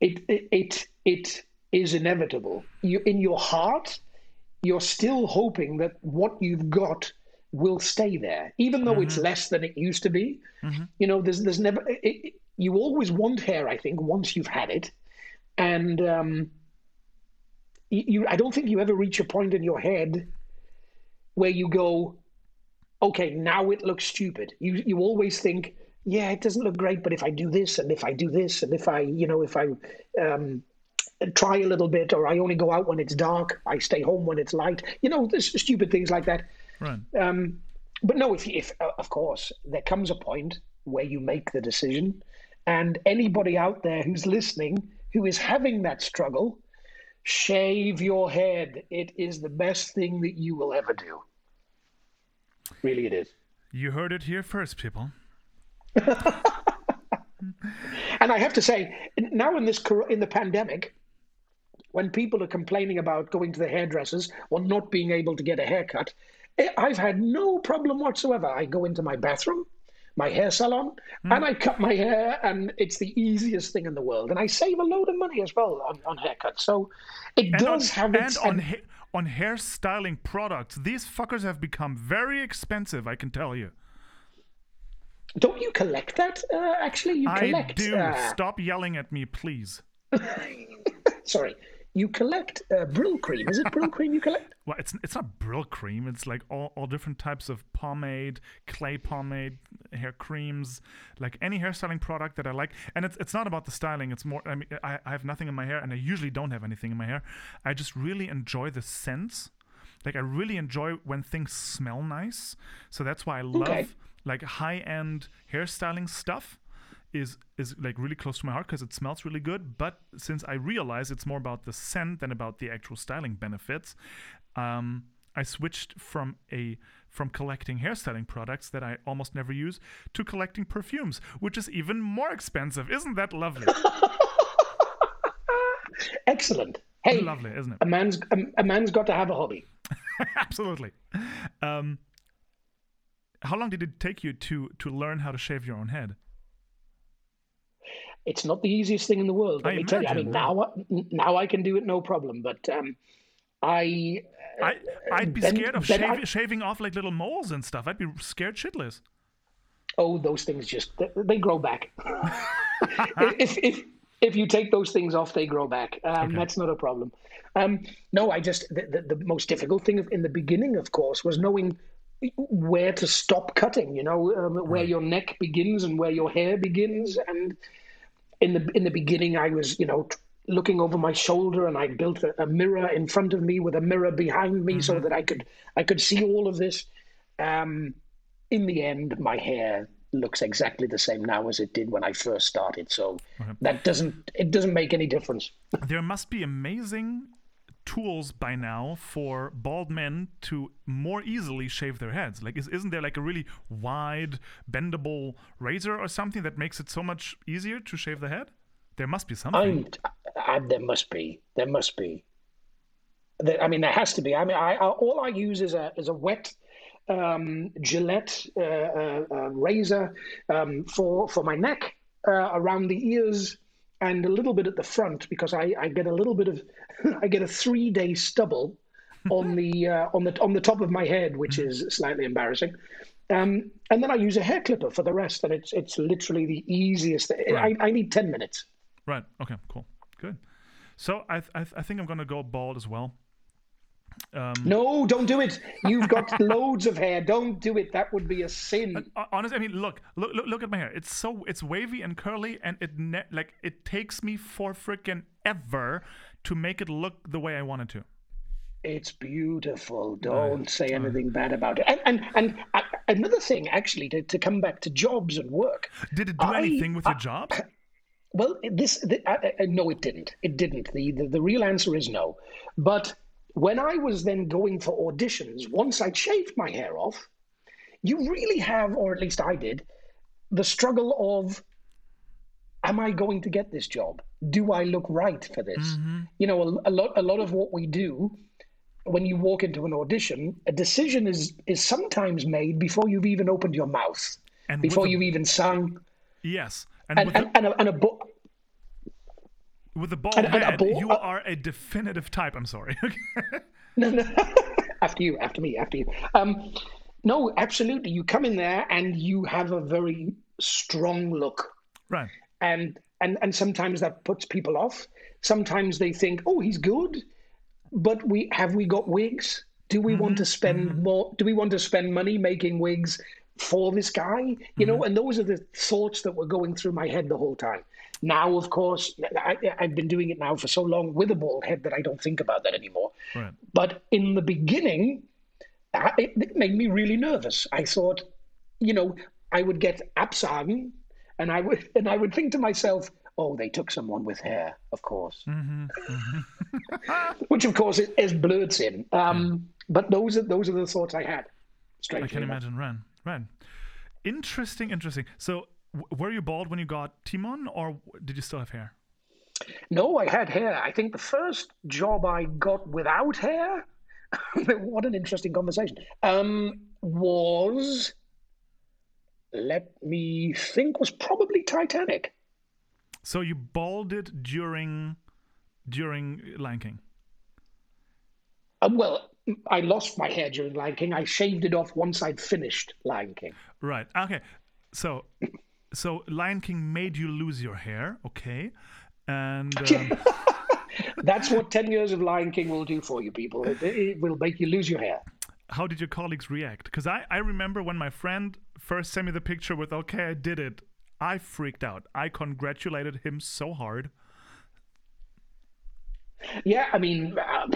[SPEAKER 3] it. It. It. it is inevitable. You, in your heart, you're still hoping that what you've got will stay there, even though mm-hmm. it's less than it used to be. Mm-hmm. You know, there's there's never it, you always want hair. I think once you've had it, and um, you, I don't think you ever reach a point in your head where you go, okay, now it looks stupid. You you always think, yeah, it doesn't look great, but if I do this and if I do this and if I, you know, if I um, try a little bit or I only go out when it's dark, I stay home when it's light, you know, there's stupid things like that.
[SPEAKER 2] Right.
[SPEAKER 3] Um, but no, if, if uh, of course there comes a point where you make the decision, and anybody out there who's listening who is having that struggle, shave your head. It is the best thing that you will ever do. Really, it is.
[SPEAKER 2] You heard it here first, people.
[SPEAKER 3] and I have to say, now in this in the pandemic, when people are complaining about going to the hairdressers or not being able to get a haircut, I've had no problem whatsoever. I go into my bathroom, my hair salon, mm. and I cut my hair, and it's the easiest thing in the world. And I save a load of money as well on, on haircuts. So it
[SPEAKER 2] and
[SPEAKER 3] does
[SPEAKER 2] on,
[SPEAKER 3] have its.
[SPEAKER 2] And on, ha- on hairstyling products, these fuckers have become very expensive, I can tell you.
[SPEAKER 3] Don't you collect that? Uh, actually, you collect.
[SPEAKER 2] I do.
[SPEAKER 3] Uh...
[SPEAKER 2] Stop yelling at me, please.
[SPEAKER 3] Sorry. You collect uh, cream, Is it Brylcreem you collect?
[SPEAKER 2] Well, it's it's not cream It's like all, all different types of pomade, clay pomade, hair creams, like any hairstyling product that I like. And it's it's not about the styling. It's more. I mean, I, I have nothing in my hair, and I usually don't have anything in my hair. I just really enjoy the scents. Like I really enjoy when things smell nice. So that's why I love. Okay like high end hairstyling stuff is is like really close to my heart because it smells really good. But since I realize it's more about the scent than about the actual styling benefits, um, I switched from a from collecting hairstyling products that I almost never use to collecting perfumes, which is even more expensive. Isn't that lovely?
[SPEAKER 3] Excellent. Hey,
[SPEAKER 2] lovely, isn't it?
[SPEAKER 3] A man's a, a man's got to have a hobby.
[SPEAKER 2] Absolutely. Um, how long did it take you to to learn how to shave your own head?
[SPEAKER 3] It's not the easiest thing in the world. Let I me tell you. I mean, now now I can do it no problem, but um, I,
[SPEAKER 2] I I'd be then, scared of shav- I, shaving off like little moles and stuff. I'd be scared shitless.
[SPEAKER 3] Oh, those things just they grow back. if if if you take those things off, they grow back. Um, okay. That's not a problem. Um, no, I just the, the, the, most difficult thing in the beginning, of course, was knowing where to stop cutting. You know, um, where right. your neck begins and where your hair begins. And in the in the beginning, I was you know looking over my shoulder and I built a, a mirror in front of me with a mirror behind me mm-hmm. so that I could I could see all of this. Um, in the end, my hair looks exactly the same now as it did when I first started. So okay. that doesn't it doesn't make any difference.
[SPEAKER 2] There must be amazing tools by now for bald men to more easily shave their heads? Like, is, isn't there like a really wide, bendable razor or something that makes it so much easier to shave the head? There must be something.
[SPEAKER 3] I, there must be. There must be. There, I mean, there has to be. I mean, I, I, all I use is a is a wet um, Gillette uh, uh, uh, razor um, for for my neck uh, around the ears and a little bit at the front because I, I get a little bit of I get a three day stubble on the uh, on the on the top of my head, which is slightly embarrassing. Um, and then I use a hair clipper for the rest, and it's it's literally the easiest. Right. I, I need ten minutes.
[SPEAKER 2] Right. Okay. Cool. Good. So I I, I think I'm gonna go bald as well.
[SPEAKER 3] Um, no, don't do it. You've got loads of hair. Don't do it. That would be a sin.
[SPEAKER 2] Uh, honestly, I mean, look, look, look, look at my hair. It's so it's wavy and curly, and it ne- like it takes me for freaking ever to make it look the way I want it to.
[SPEAKER 3] It's beautiful. Don't uh, say anything uh, bad about it. And and, and uh, another thing, actually, to, to come back to jobs and work.
[SPEAKER 2] Did it do I, anything with your job?
[SPEAKER 3] Well, this the, no, it didn't. It didn't. The, the the real answer is no. But when I was then going for auditions, once I'd shaved my hair off, you really have, or at least I did, the struggle of am I going to get this job? Do I look right for this? Mm-hmm. You know, a, a, lot a lot of what we do when you walk into an audition, a decision is is sometimes made before you've even opened your mouth, and before you've even sung.
[SPEAKER 2] Yes,
[SPEAKER 3] and and, and, and, a, and a book
[SPEAKER 2] with a bald and, head, and ball, you uh, are a definitive type. I'm sorry.
[SPEAKER 3] no, no. after you, after me, after you. Um, no, absolutely. You come in there and you have a very strong look.
[SPEAKER 2] Right.
[SPEAKER 3] And and and sometimes that puts people off. Sometimes they think, "Oh, he's good," but we have we got wigs? Do we want to spend more? Do we want to spend money making wigs for this guy? You know, and those are the thoughts that were going through my head the whole time. Now, of course, I, I've been doing it now for so long with a bald head that I don't think about that anymore.
[SPEAKER 2] Right.
[SPEAKER 3] But in the beginning, I- it, made me really nervous. I thought, you know, I would get absagen, and I would and I would think to myself, oh, they took someone with hair, of course, which of course is, is in. Um, But those are those are the thoughts I had.
[SPEAKER 2] I can
[SPEAKER 3] enough.
[SPEAKER 2] imagine. Ran, ran. Interesting, interesting. So, were you bald when you got Timon, or did you still have hair?
[SPEAKER 3] No, I had hair. I think the first job I got without hair, what an interesting conversation, um, was, let me think, was probably Titanic.
[SPEAKER 2] So you balded during during Lion King.
[SPEAKER 3] Um, well, I lost my hair during Lion King. I shaved it off once I'd finished Lion King.
[SPEAKER 2] Right. Okay. So, so Lion King made you lose your hair. Okay. And um,
[SPEAKER 3] That's what 10 years of Lion King will do for you people. It, it will make you lose your hair.
[SPEAKER 2] how did your colleagues react? Because I, I remember when my friend first sent me the picture with, okay, I did it. I freaked out. I congratulated him so hard.
[SPEAKER 3] Yeah, I mean, uh,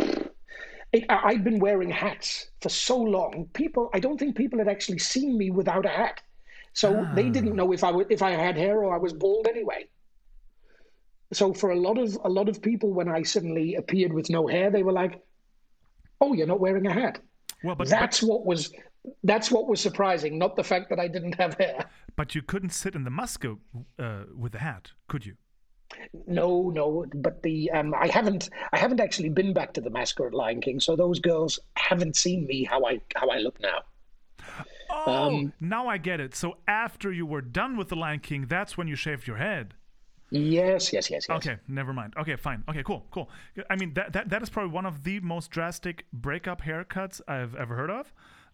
[SPEAKER 3] it, I- I'd been wearing hats for so long. People, I don't think people had actually seen me without a hat, so they didn't know if I wa- if I had hair or I was bald anyway. So for a lot of a lot of people, when I suddenly appeared with no hair, they were like, "Oh, you're not wearing a hat."
[SPEAKER 2] Well, but, but
[SPEAKER 3] That's what was that's what was surprising, not the fact that I didn't have hair.
[SPEAKER 2] but you couldn't sit in the Musco uh, with the hat, could you?
[SPEAKER 3] No, no, but the um, I haven't I haven't actually been back to the masquerade Lion King, so those girls haven't seen me how I how I look now.
[SPEAKER 2] Oh,
[SPEAKER 3] Um,
[SPEAKER 2] now I get it. So after you were done with the Lion King, that's when you shaved your head.
[SPEAKER 3] Yes, yes, yes, yes.
[SPEAKER 2] Okay, never mind. Okay, fine. Okay, cool, cool. I mean, that, that that is probably one of the most drastic breakup haircuts I've ever heard of.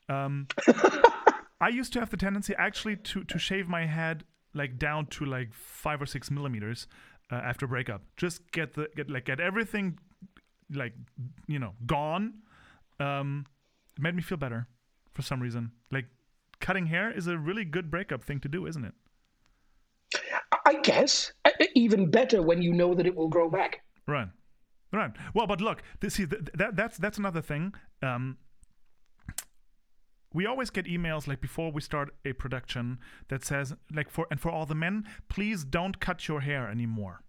[SPEAKER 2] Um, I used to have the tendency actually to to shave my head like down to like five or six millimeters uh, after breakup. Just get the get like get everything like you know gone. Um, it made me feel better for some reason. Like cutting hair is a really good breakup thing to do, isn't it?
[SPEAKER 3] I guess Uh, even better when you know that it will grow back.
[SPEAKER 2] Right, right. Well, but look, this, see, th- that that's that's another thing. Um, we always get emails like before we start a production that says like for and for all the men, please don't cut your hair anymore.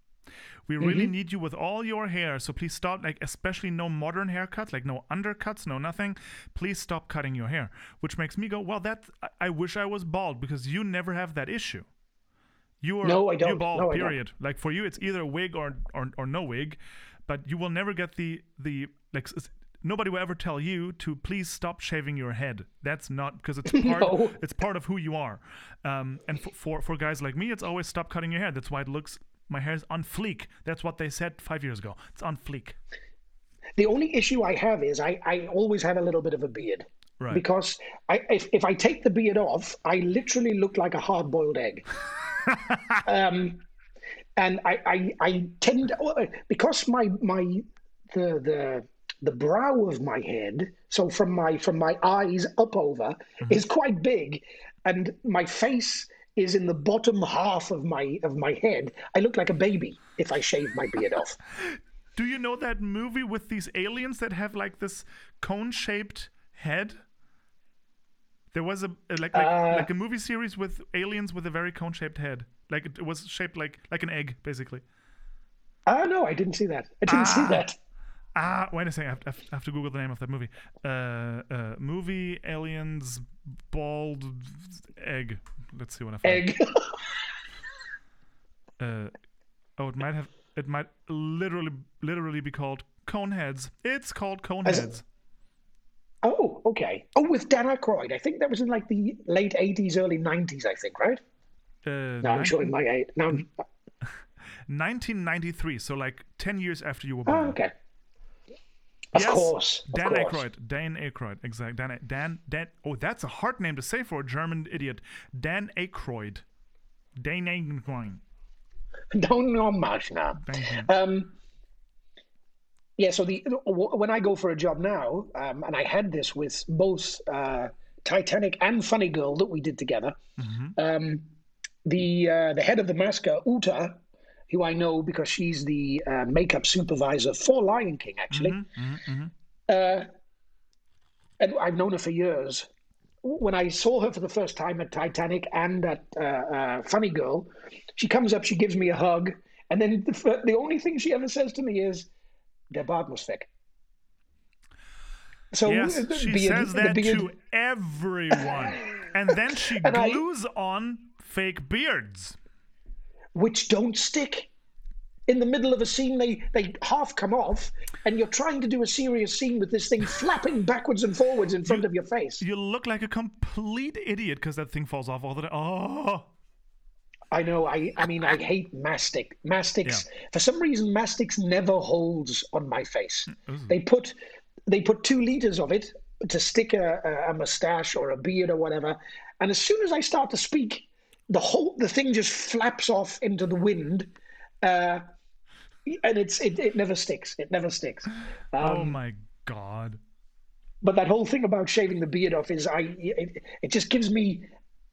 [SPEAKER 2] We really need you with all your hair, so please stop. Like especially no modern haircuts, like no undercuts, no nothing. Please stop cutting your hair. Which makes me go, well, that I, wish I was bald because you never have that issue. You are
[SPEAKER 3] No, I don't.
[SPEAKER 2] bald.
[SPEAKER 3] No,
[SPEAKER 2] period. Like for you, it's either wig or, or or no wig, but you will never get the the like. Nobody will ever tell you to please stop shaving your head. That's not because it's part.
[SPEAKER 3] No.
[SPEAKER 2] It's part of who you are. Um, and for, for for guys like me, it's always stop cutting your hair. That's why it looks. My hair's on fleek. That's what they said five years ago. It's on fleek.
[SPEAKER 3] The only issue I have is I, I always have a little bit of a beard.
[SPEAKER 2] Right.
[SPEAKER 3] Because I, if, if I take the beard off, I literally look like a hard boiled egg. um, and I, I, I tend because my my the the the brow of my head, so from my from my eyes up over, is quite big, and my face is in the bottom half of my of my head. I look like a baby if I shave my beard off.
[SPEAKER 2] Do you know that movie with these aliens that have like this cone-shaped head? There was a like like,
[SPEAKER 3] Uh.
[SPEAKER 2] like a movie series with aliens with a very cone-shaped head. Like it, was shaped like like an egg, basically.
[SPEAKER 3] Ah, no, I didn't see that. I didn't see that.
[SPEAKER 2] Ah, wait a second. I have, have- I have to Google the name of that movie. Uh, uh, movie aliens bald egg. Let's see what I find.
[SPEAKER 3] Egg.
[SPEAKER 2] Uh, oh, it might have. It might literally literally be called Coneheads. It's called Coneheads.
[SPEAKER 3] oh, okay. Oh, with Dan Aykroyd. I think that was in like the late 80s, early 90s, I think, right?
[SPEAKER 2] Uh,
[SPEAKER 3] No, I'm showing my age. Now,
[SPEAKER 2] 1993. So like 10 years after you were born.
[SPEAKER 3] oh,
[SPEAKER 2] born.
[SPEAKER 3] okay. Of
[SPEAKER 2] Yes,
[SPEAKER 3] course. Of
[SPEAKER 2] Dan
[SPEAKER 3] course.
[SPEAKER 2] Aykroyd. Dan Aykroyd. Exactly. Dan, Dan, Dan. Oh, that's a hard name to say for a German idiot. Dan Aykroyd. Dan Aykroyd.
[SPEAKER 3] Don't know much now. Um, Yeah, so the when I go for a job now, um, and I had this with both uh, Titanic and Funny Girl that we did together. Um, the uh, the head of the Maske, Uta, who I know because she's the uh, makeup supervisor for Lion King, actually. Uh, and I've known her for years. When I saw her for the first time at Titanic and at uh, uh, Funny Girl, she comes up, she gives me a hug, and then the, the only thing she ever says to me is, "Der Bart muss weg." So
[SPEAKER 2] Yes,
[SPEAKER 3] the
[SPEAKER 2] she
[SPEAKER 3] beard-
[SPEAKER 2] says that
[SPEAKER 3] beard-
[SPEAKER 2] to everyone. and then she
[SPEAKER 3] And I-
[SPEAKER 2] glues on fake beards.
[SPEAKER 3] Which don't stick. In the middle of a scene, they, they half come off, and you're trying to do a serious scene with this thing flapping backwards and forwards in front of your face.
[SPEAKER 2] You look like a complete idiot because that thing falls off all the time. Oh,
[SPEAKER 3] I know. I I mean, I hate mastic. Mastics. For some reason, mastics never holds on my face. Mm, they put they put two liters of it to stick a, a, a mustache or a beard or whatever, and as soon as I start to speak, the whole the thing just flaps off into the wind, uh, and it's it, it never sticks. It never sticks.
[SPEAKER 2] oh
[SPEAKER 3] Um,
[SPEAKER 2] my god.
[SPEAKER 3] but that whole thing about shaving the beard off is I it, it just gives me.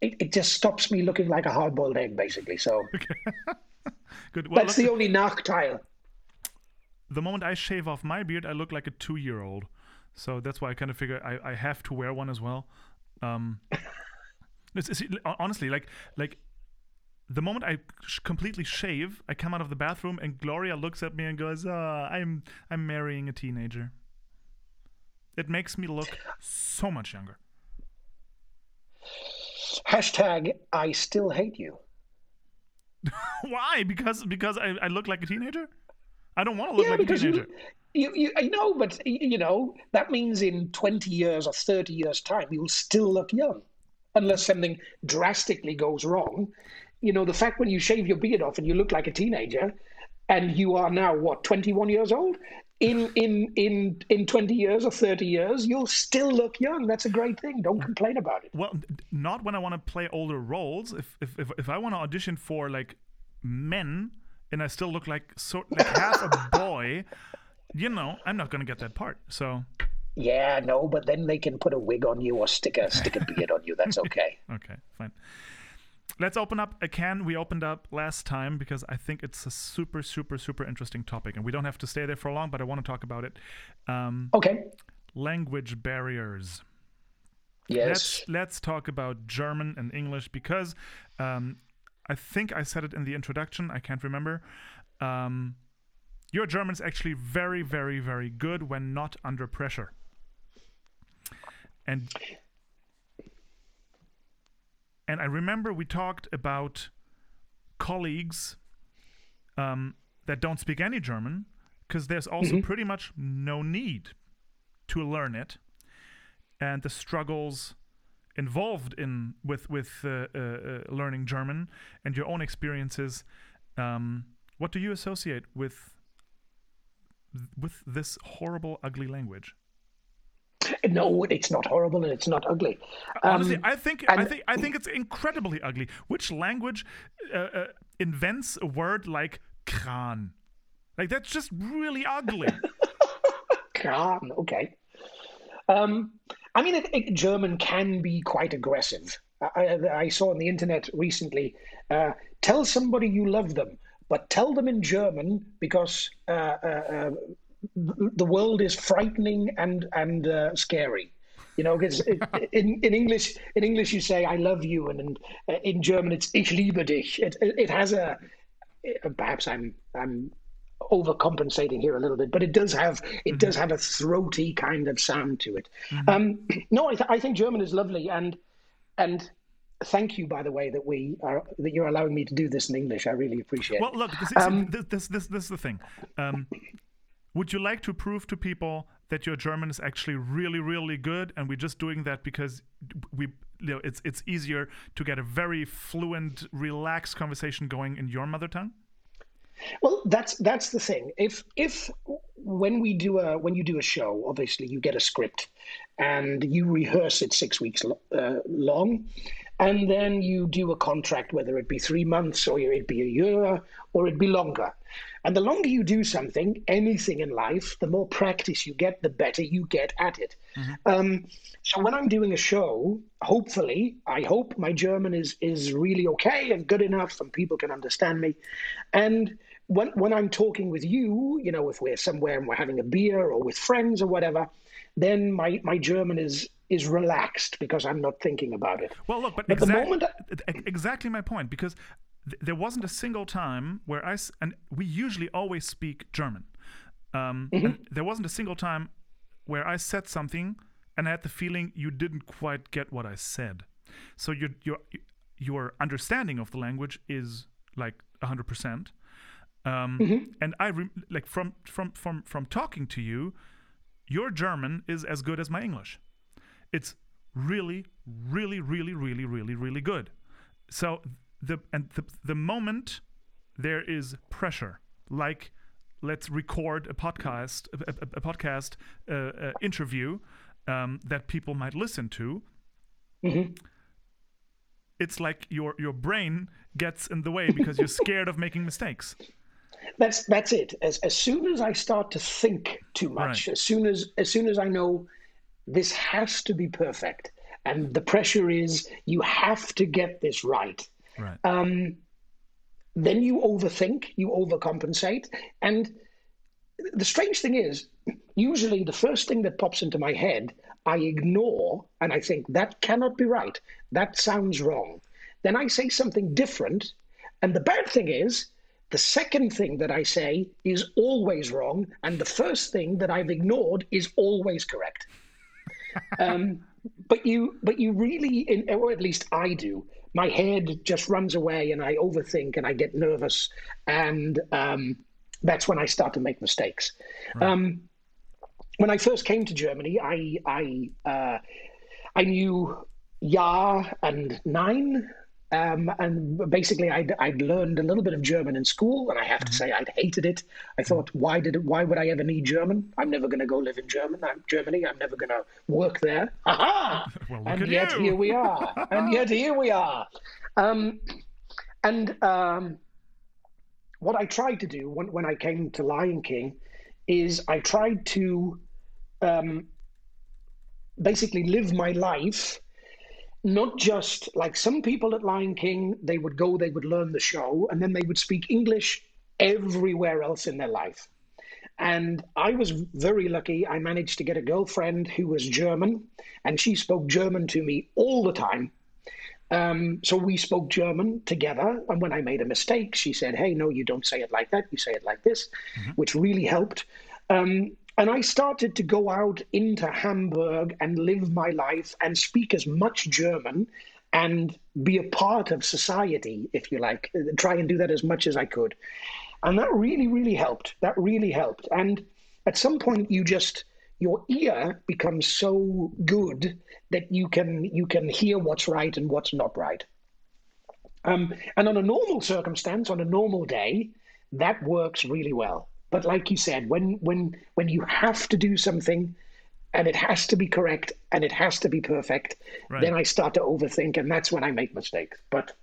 [SPEAKER 3] It, it just stops me looking like a hard-boiled egg, basically. So
[SPEAKER 2] Good. Well,
[SPEAKER 3] that's the only Nachteil.
[SPEAKER 2] the moment I shave off my beard, I look like a two-year-old. So that's why I kind of figure I, I have to wear one as well. Um, it's, it's, honestly, like like the moment I sh- completely shave, I come out of the bathroom and Gloria looks at me and goes, uh, "I'm I'm marrying a teenager." It makes me look so much younger.
[SPEAKER 3] Hashtag I still hate you.
[SPEAKER 2] Why? Because because I, I look like a teenager? I don't want to look
[SPEAKER 3] yeah,
[SPEAKER 2] like a teenager.
[SPEAKER 3] you, you, you, I know, but you know that means in twenty years or thirty years time you'll still look young, unless something drastically goes wrong. You know, the fact when you shave your beard off and you look like a teenager, and you are now what twenty one years old. In in in in twenty years or thirty years, you'll still look young. That's a great thing. Don't complain about it.
[SPEAKER 2] Well, not when I want to play older roles. If if if, if I want to audition for like men and I still look like so like half a boy, you know, I'm not gonna get that part. So
[SPEAKER 3] Yeah, no, but then they can put a wig on you or stick a stick a beard on you. That's okay.
[SPEAKER 2] okay, fine. Let's open up a can we opened up last time because I think it's a super, super, super interesting topic, and we don't have to stay there for long, but I want to talk about it. Um,
[SPEAKER 3] Okay.
[SPEAKER 2] language barriers.
[SPEAKER 3] Yes.
[SPEAKER 2] let's let's talk about German and English because um, I think I said it in the introduction. I can't remember. Um, your is actually very, very, very good when not under pressure. And and I remember we talked about colleagues um, that don't speak any German because there's also pretty much no need to learn it and the struggles involved in with with uh, uh, uh, learning German and your own experiences. Um, what do you associate with with this horrible, ugly language?
[SPEAKER 3] No, it's not horrible and it's not ugly.
[SPEAKER 2] Honestly,
[SPEAKER 3] Um,
[SPEAKER 2] I think I think I think it's incredibly ugly. Which language uh, uh, invents a word like "kran"? Like that's just really ugly.
[SPEAKER 3] Kran, okay. Um, I mean, it, it, German can be quite aggressive. I, I, I saw on the internet recently uh, tell somebody you love them, but tell them in German because uh, uh, uh, the world is frightening and, and uh, scary. You know, because in, in English, in English you say "I love you," and in, in German it's "Ich liebe dich." It, it, has a perhaps I'm I'm overcompensating here a little bit, but it does have it does have a throaty kind of sound to it. Um, no, I, th- I think German is lovely, and and thank you by the way that we are that you're allowing me to do this in English. I really appreciate
[SPEAKER 2] Well,
[SPEAKER 3] it.
[SPEAKER 2] look, this,
[SPEAKER 3] Um,
[SPEAKER 2] this, this, this, this is the thing. Um, would you like to prove to people that your German is actually really, really good, and we're just doing that because we, you know, it's it's easier to get a very fluent, relaxed conversation going in your mother tongue?
[SPEAKER 3] Well, that's that's the thing. If if when we do a when you do a show, obviously you get a script and you rehearse it six weeks uh, long. and then you do a contract, whether it be three months or it be a year or it be longer. And the longer you do something, anything in life, the more practice you get, the better you get at it. Mm-hmm. Um, so when I'm doing a show, hopefully, I hope my German is is really okay and good enough, and people can understand me. And when when I'm talking with you, you know, if we're somewhere and we're having a beer or with friends or whatever, then my my German is is relaxed because I'm not thinking about it.
[SPEAKER 2] Well, look, but, but exa- the moment I- exactly my point because there wasn't a single time where I and we usually always speak German. Um, mm-hmm. There wasn't a single time where I said something and I had the feeling you didn't quite get what I said. So your your your understanding of the language is like hundred percent. Um, mm-hmm. And I re- like from from from from talking to you, your German is as good as my English. It's really, really, really, really, really, really good. So the and the, the moment there is pressure, like let's record a podcast, a, a, a podcast uh, uh, interview um, that people might listen to. Mm-hmm. It's like your your brain gets in the way because you're scared of making mistakes.
[SPEAKER 3] That's that's it. As as soon as I start to think too much, right. as soon as as soon as I know this has to be perfect, and the pressure is you have to get this right
[SPEAKER 2] Right. Um,
[SPEAKER 3] then you overthink, you overcompensate. And the strange thing is, usually the first thing that pops into my head, I ignore and I think that cannot be right. That sounds wrong. Then I say something different. And the bad thing is, the second thing that I say is always wrong. And the first thing that I've ignored is always correct. um, but you, but you really, or at least I do, my head just runs away and I overthink and I get nervous. And um, that's when I start to make mistakes. Right. Um, when I first came to Germany, I I uh, I knew Ja and Nein, um, and basically, I'd, I'd learned a little bit of German in school, and I have to mm-hmm. say, I'd hated it. I thought, why did it, why would I ever need German? I'm never going to go live in German. I'm Germany. I'm never going to work there. Aha! well, and yet you. here we are. and yet here we are. Um, and um, what I tried to do when, when I came to Lion King is I tried to um, basically live my life not just like some people at Lion King, they would go, they would learn the show, and then they would speak English everywhere else in their life. And I was very lucky. I managed to get a girlfriend who was German, and she spoke German to me all the time. Um, so we spoke German together. And when I made a mistake, she said, Hey, no, you don't say it like that. You say it like this, mm-hmm. which really helped. Um, and I started to go out into Hamburg and live my life and speak as much German and be a part of society, if you like, try and do that as much as I could. And that really, really helped. That really helped. And at some point, you just, your ear becomes so good that you can you can hear what's right and what's not right. Um, and on a normal circumstance, on a normal day, that works really well. But like you said, when when when you have to do something and it has to be correct and it has to be perfect, right. then I start to overthink and that's when I make mistakes. But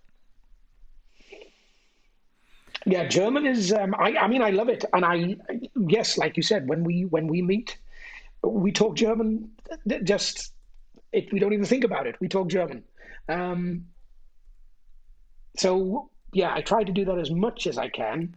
[SPEAKER 3] yeah, German is. Um, I, I mean, I love it, and I yes, like you said, when we when we meet, we talk German. Just it, we don't even think about it. We talk German. Um, so yeah, I try to do that as much as I can,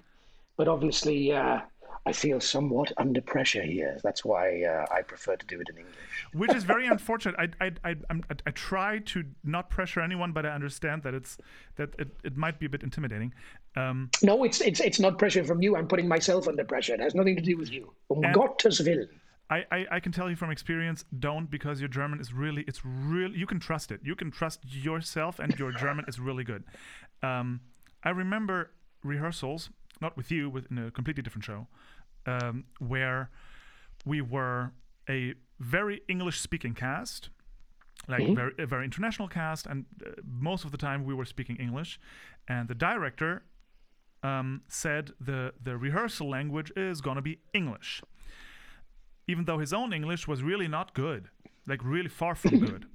[SPEAKER 3] but obviously, uh, I feel somewhat under pressure here. That's why uh, I prefer to do it in English.
[SPEAKER 2] Which is very unfortunate. I, I, I, I, I try to not pressure anyone, but I understand that it's that it, it might be a bit intimidating.
[SPEAKER 3] Um, no, it's it's it's not pressure from you. I'm putting myself under pressure. It has nothing to do with you. Um Gottes Willen.
[SPEAKER 2] I, I, I, can tell you from experience, don't because your German is really, it's really, you can trust it. You can trust yourself and your German is really good. Um, I remember rehearsals, not with you, with in a completely different show, um, where we were a very English speaking cast, like mm-hmm. very, a very international cast, and uh, most of the time we were speaking English. And the director um, said the, the rehearsal language is going to be English, even though his own English was really not good, like really far from good.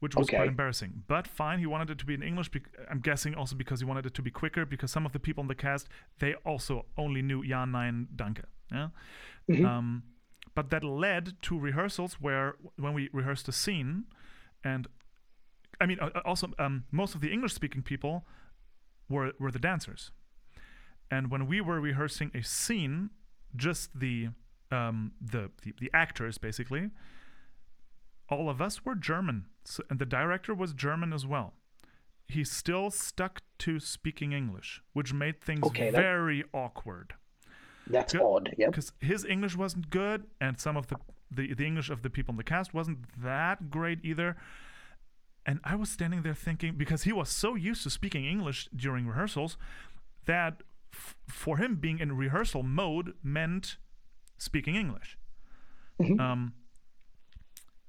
[SPEAKER 2] which was
[SPEAKER 3] Okay.
[SPEAKER 2] quite embarrassing. But fine, he wanted it to be in English. bec- I'm guessing also because he wanted it to be quicker. Because some of the people in the cast they also only knew Ja, Nein, Danke. Yeah. Um, but that led to rehearsals where when we rehearsed a scene, and I mean uh, uh, also um, most of the English-speaking people were were the dancers, and when we were rehearsing a scene, just the um, the, the the actors basically all of us were German, so, and the director was German as well. He still stuck to speaking English, which made things
[SPEAKER 3] Okay, that-
[SPEAKER 2] very awkward
[SPEAKER 3] That's odd. Yeah,
[SPEAKER 2] because his English wasn't good, and some of the, the the English of the people in the cast wasn't that great either. And I was standing there thinking because he was so used to speaking English during rehearsals that f- for him being in rehearsal mode meant speaking English. Um,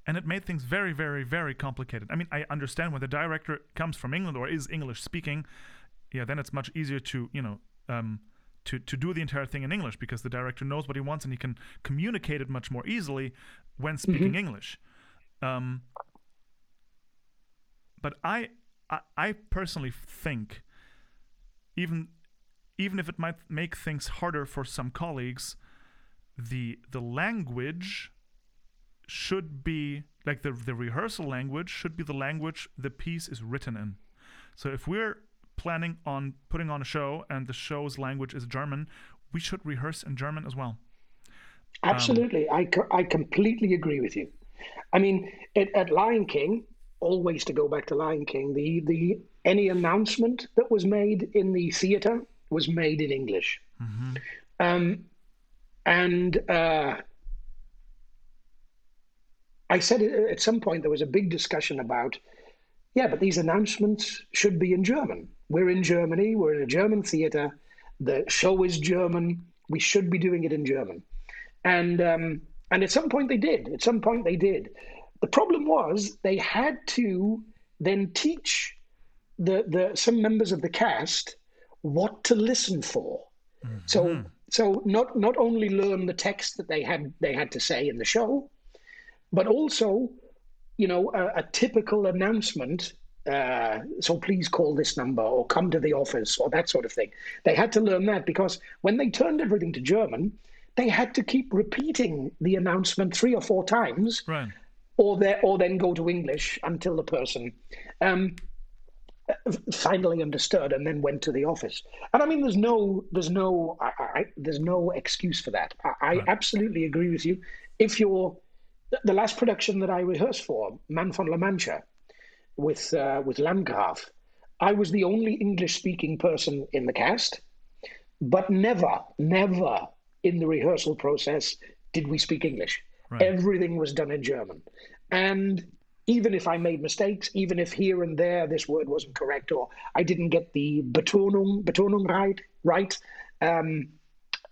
[SPEAKER 2] and it made things very, very, very complicated. I mean, I understand when the director comes from England or is English speaking, yeah, then it's much easier to, you know, um, to to do the entire thing in English because the director knows what he wants and he can communicate it much more easily when speaking English. Um, but I, I, I personally think, even even if it might make things harder for some colleagues, the the language should be like the the rehearsal language should be the language the piece is written in. So if we're planning on putting on a show and the show's language is German, we should rehearse in German as well.
[SPEAKER 3] Absolutely, I, co- I completely agree with you. I mean, at, at Lion King, always to go back to Lion King, the the any announcement that was made in the theater was made in English, um, and uh, I said at some point there was a big discussion about, yeah, but these announcements should be in German. We're in Germany. We're in a German theater. The show is German. We should be doing it in German and um, and at some point they did. At some point they did. The problem was they had to then teach the the some members of the cast what to listen for. So so not not only learn the text that they had they had to say in the show, but also, you know, a, a typical announcement. Uh, so please call this number or come to the office or that sort of thing. They had to learn that because when they turned everything to German, they had to keep repeating the announcement three or four times,
[SPEAKER 2] Right.
[SPEAKER 3] or there, or then go to English until the person um, finally understood and then went to the office. And I mean, there's no, there's no, I, I, there's no excuse for that. I, I absolutely agree with you. If you're the last production that I rehearsed for, Mann von La Mancha, with uh, with Landgraf, I was the only English-speaking person in the cast, but never, never in the rehearsal process did we speak English. Everything was done in German, and even if I made mistakes, even if here and there this word wasn't correct or I didn't get the Betonung Betonung right, right, um,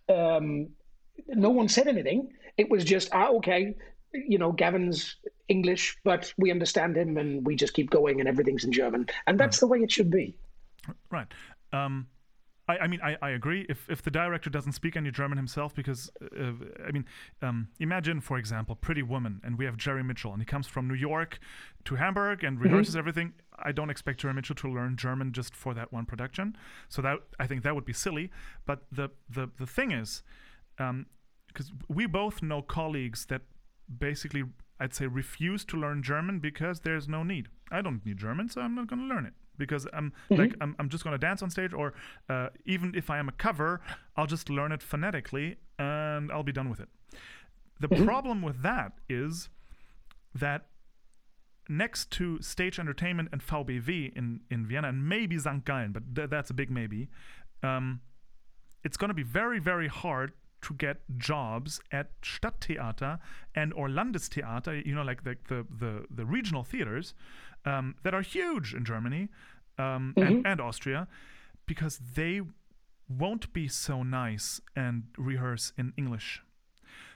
[SPEAKER 3] um, no one said anything. It was just ah, okay, you know, Gavin's English, but we understand him, and we just keep going, and everything's in German, and that's the way it should be.
[SPEAKER 2] Right. Um, I, I mean, I, I agree. If if the director doesn't speak any German himself, because uh, I mean, um, imagine for example, Pretty Woman, and we have Jerry Mitchell, and he comes from New York to Hamburg and rehearses everything. I don't expect Jerry Mitchell to learn German just for that one production. So that I think that would be silly. But the the the thing is, because we both know colleagues that basically I'd say refuse to learn German because there's no need. I don't need German, so I'm not going to learn it because I'm like I'm, I'm just going to dance on stage, or uh, even if I am a cover, I'll just learn it phonetically and I'll be done with it. The problem with that is that next to stage entertainment and VBW in, in Vienna and maybe St. Gallen, but th- that's a big maybe, um, it's going to be very, very hard to get jobs at Stadttheater and or Landestheater, you know, like the, the, the, the regional theaters um, that are huge in Germany um, and, and Austria because they won't be so nice and rehearse in English.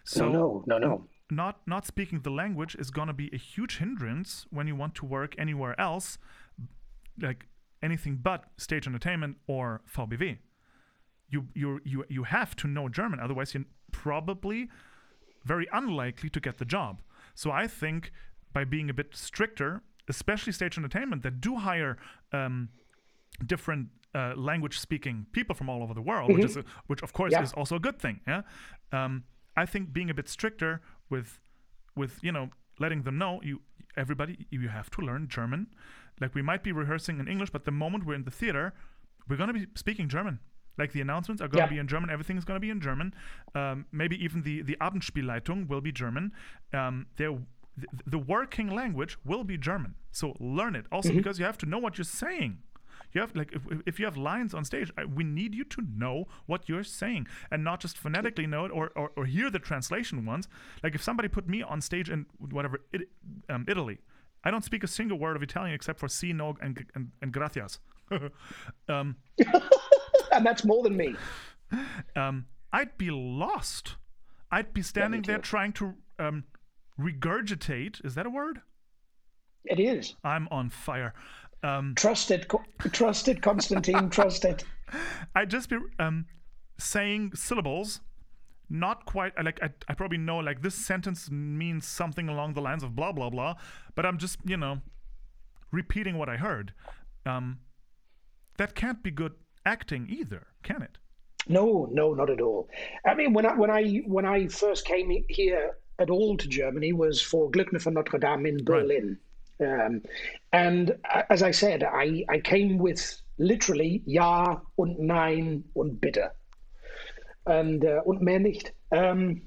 [SPEAKER 2] So
[SPEAKER 3] no, no, no, no.
[SPEAKER 2] not not speaking the language is going to be a huge hindrance when you want to work anywhere else like anything but stage entertainment or VBW you you you you have to know German otherwise you're probably very unlikely to get the job so I think by being a bit stricter especially stage entertainment, that do hire um, different uh, language speaking people from all over the world, which is a, which of course
[SPEAKER 3] Yeah.
[SPEAKER 2] is also a good thing. Yeah, um, I think being a bit stricter with with you know letting them know you everybody you have to learn German. Like we might be rehearsing in English, but the moment we're in the theater, we're gonna be speaking German. Like the announcements are gonna
[SPEAKER 3] Yeah.
[SPEAKER 2] be in German. Everything is gonna be in German. Um, maybe even the the Abendspielleitung will be German. Um, there. The, the working language will be German, so learn it. Also, because you have to know what you're saying. You have like if, if you have lines on stage, I, we need you to know what you're saying and not just phonetically know it or, or, or hear the translation ones. Like if somebody put me on stage in whatever it, um, Italy, I don't speak a single word of Italian except for si, no, and and, and gracias. um,
[SPEAKER 3] and that's more than me.
[SPEAKER 2] um, I'd be lost. I'd be standing there trying to um, regurgitate. Is that a word?
[SPEAKER 3] It is.
[SPEAKER 2] I'm on fire. Um,
[SPEAKER 3] Trust it, Co- trust it, Constantine, trust it.
[SPEAKER 2] I'd just be um, saying syllables, not quite like I, I probably know like this sentence means something along the lines of blah blah blah, but I'm just you know repeating what I heard. Um, that can't be good acting either, can it?
[SPEAKER 3] No, no, not at all. I mean, when I when I when I first came here at all to Germany was for Glöckner von Notre Dame in Berlin, um, and as I said, I I came with literally Ja und Nein und Bitte, and uh, und mehr nicht. Um,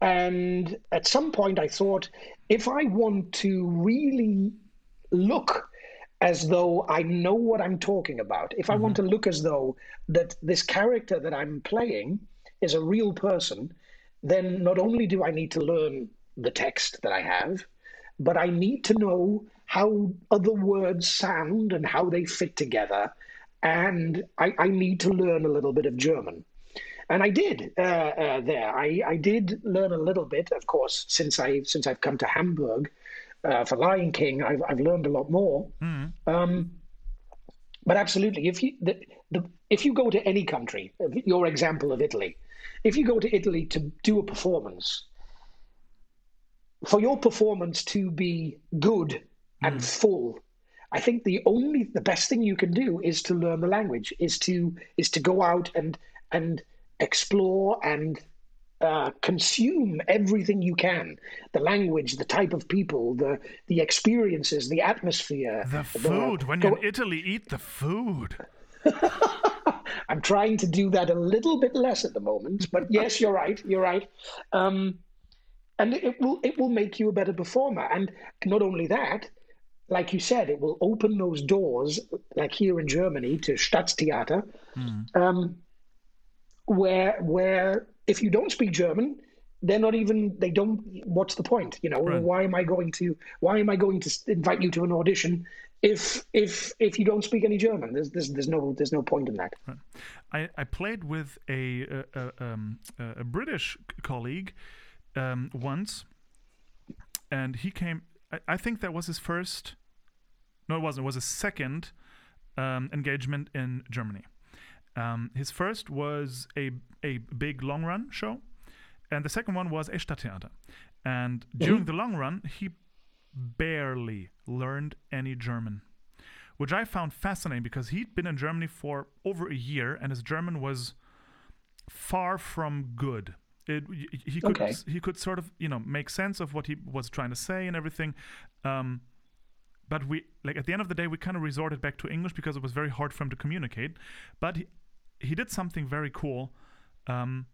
[SPEAKER 3] and at some point, I thought, if I want to really look as though I know what I'm talking about, if I want to look as though that this character that I'm playing is a real person, then not only do I need to learn the text that I have, but I need to know how other words sound and how they fit together. And I, I need to learn a little bit of German. And I did uh, uh, there. I, I did learn a little bit, of course, since I since I've come to Hamburg uh, for Lion King. I've I've learned a lot more. Um, but absolutely, if you the, the if you go to any country, your example of Italy, if you go to Italy to do a performance, for your performance to be good and full, I think the only the best thing you can do is to learn the language, is to is to go out and and explore and uh, consume everything you can the language the type of people the the experiences the atmosphere
[SPEAKER 2] The food. When
[SPEAKER 3] go-
[SPEAKER 2] in Italy, eat the food.
[SPEAKER 3] I'm trying to do that a little bit less at the moment, but yes, you're right. You're right. Um, and it will it will make you a better performer. And not only that, like you said, it will open those doors, like here in Germany, to Staatstheater, um, where where if you don't speak German, they're not even they don't. What's the point? You know,
[SPEAKER 2] Right.
[SPEAKER 3] why am I going to why am I going to invite you to an audition if if if you don't speak any German? There's there's, there's no there's no point in that.
[SPEAKER 2] I, I played with a a, a, um, a British colleague um, once, and he came. I, I think that was his first. No, it wasn't. It was his second um, engagement in Germany. Um, his first was a a big long run show, and the second one was a Stadttheater. And during the long run, he barely learned any German which I found fascinating because he'd been in Germany for over a year and his German was far from good. It, he could
[SPEAKER 3] Okay.
[SPEAKER 2] he could sort of you know make sense of what he was trying to say and everything, um, but we like at the end of the day we kind of resorted back to English because it was very hard for him to communicate. But he, he did something very cool. Um,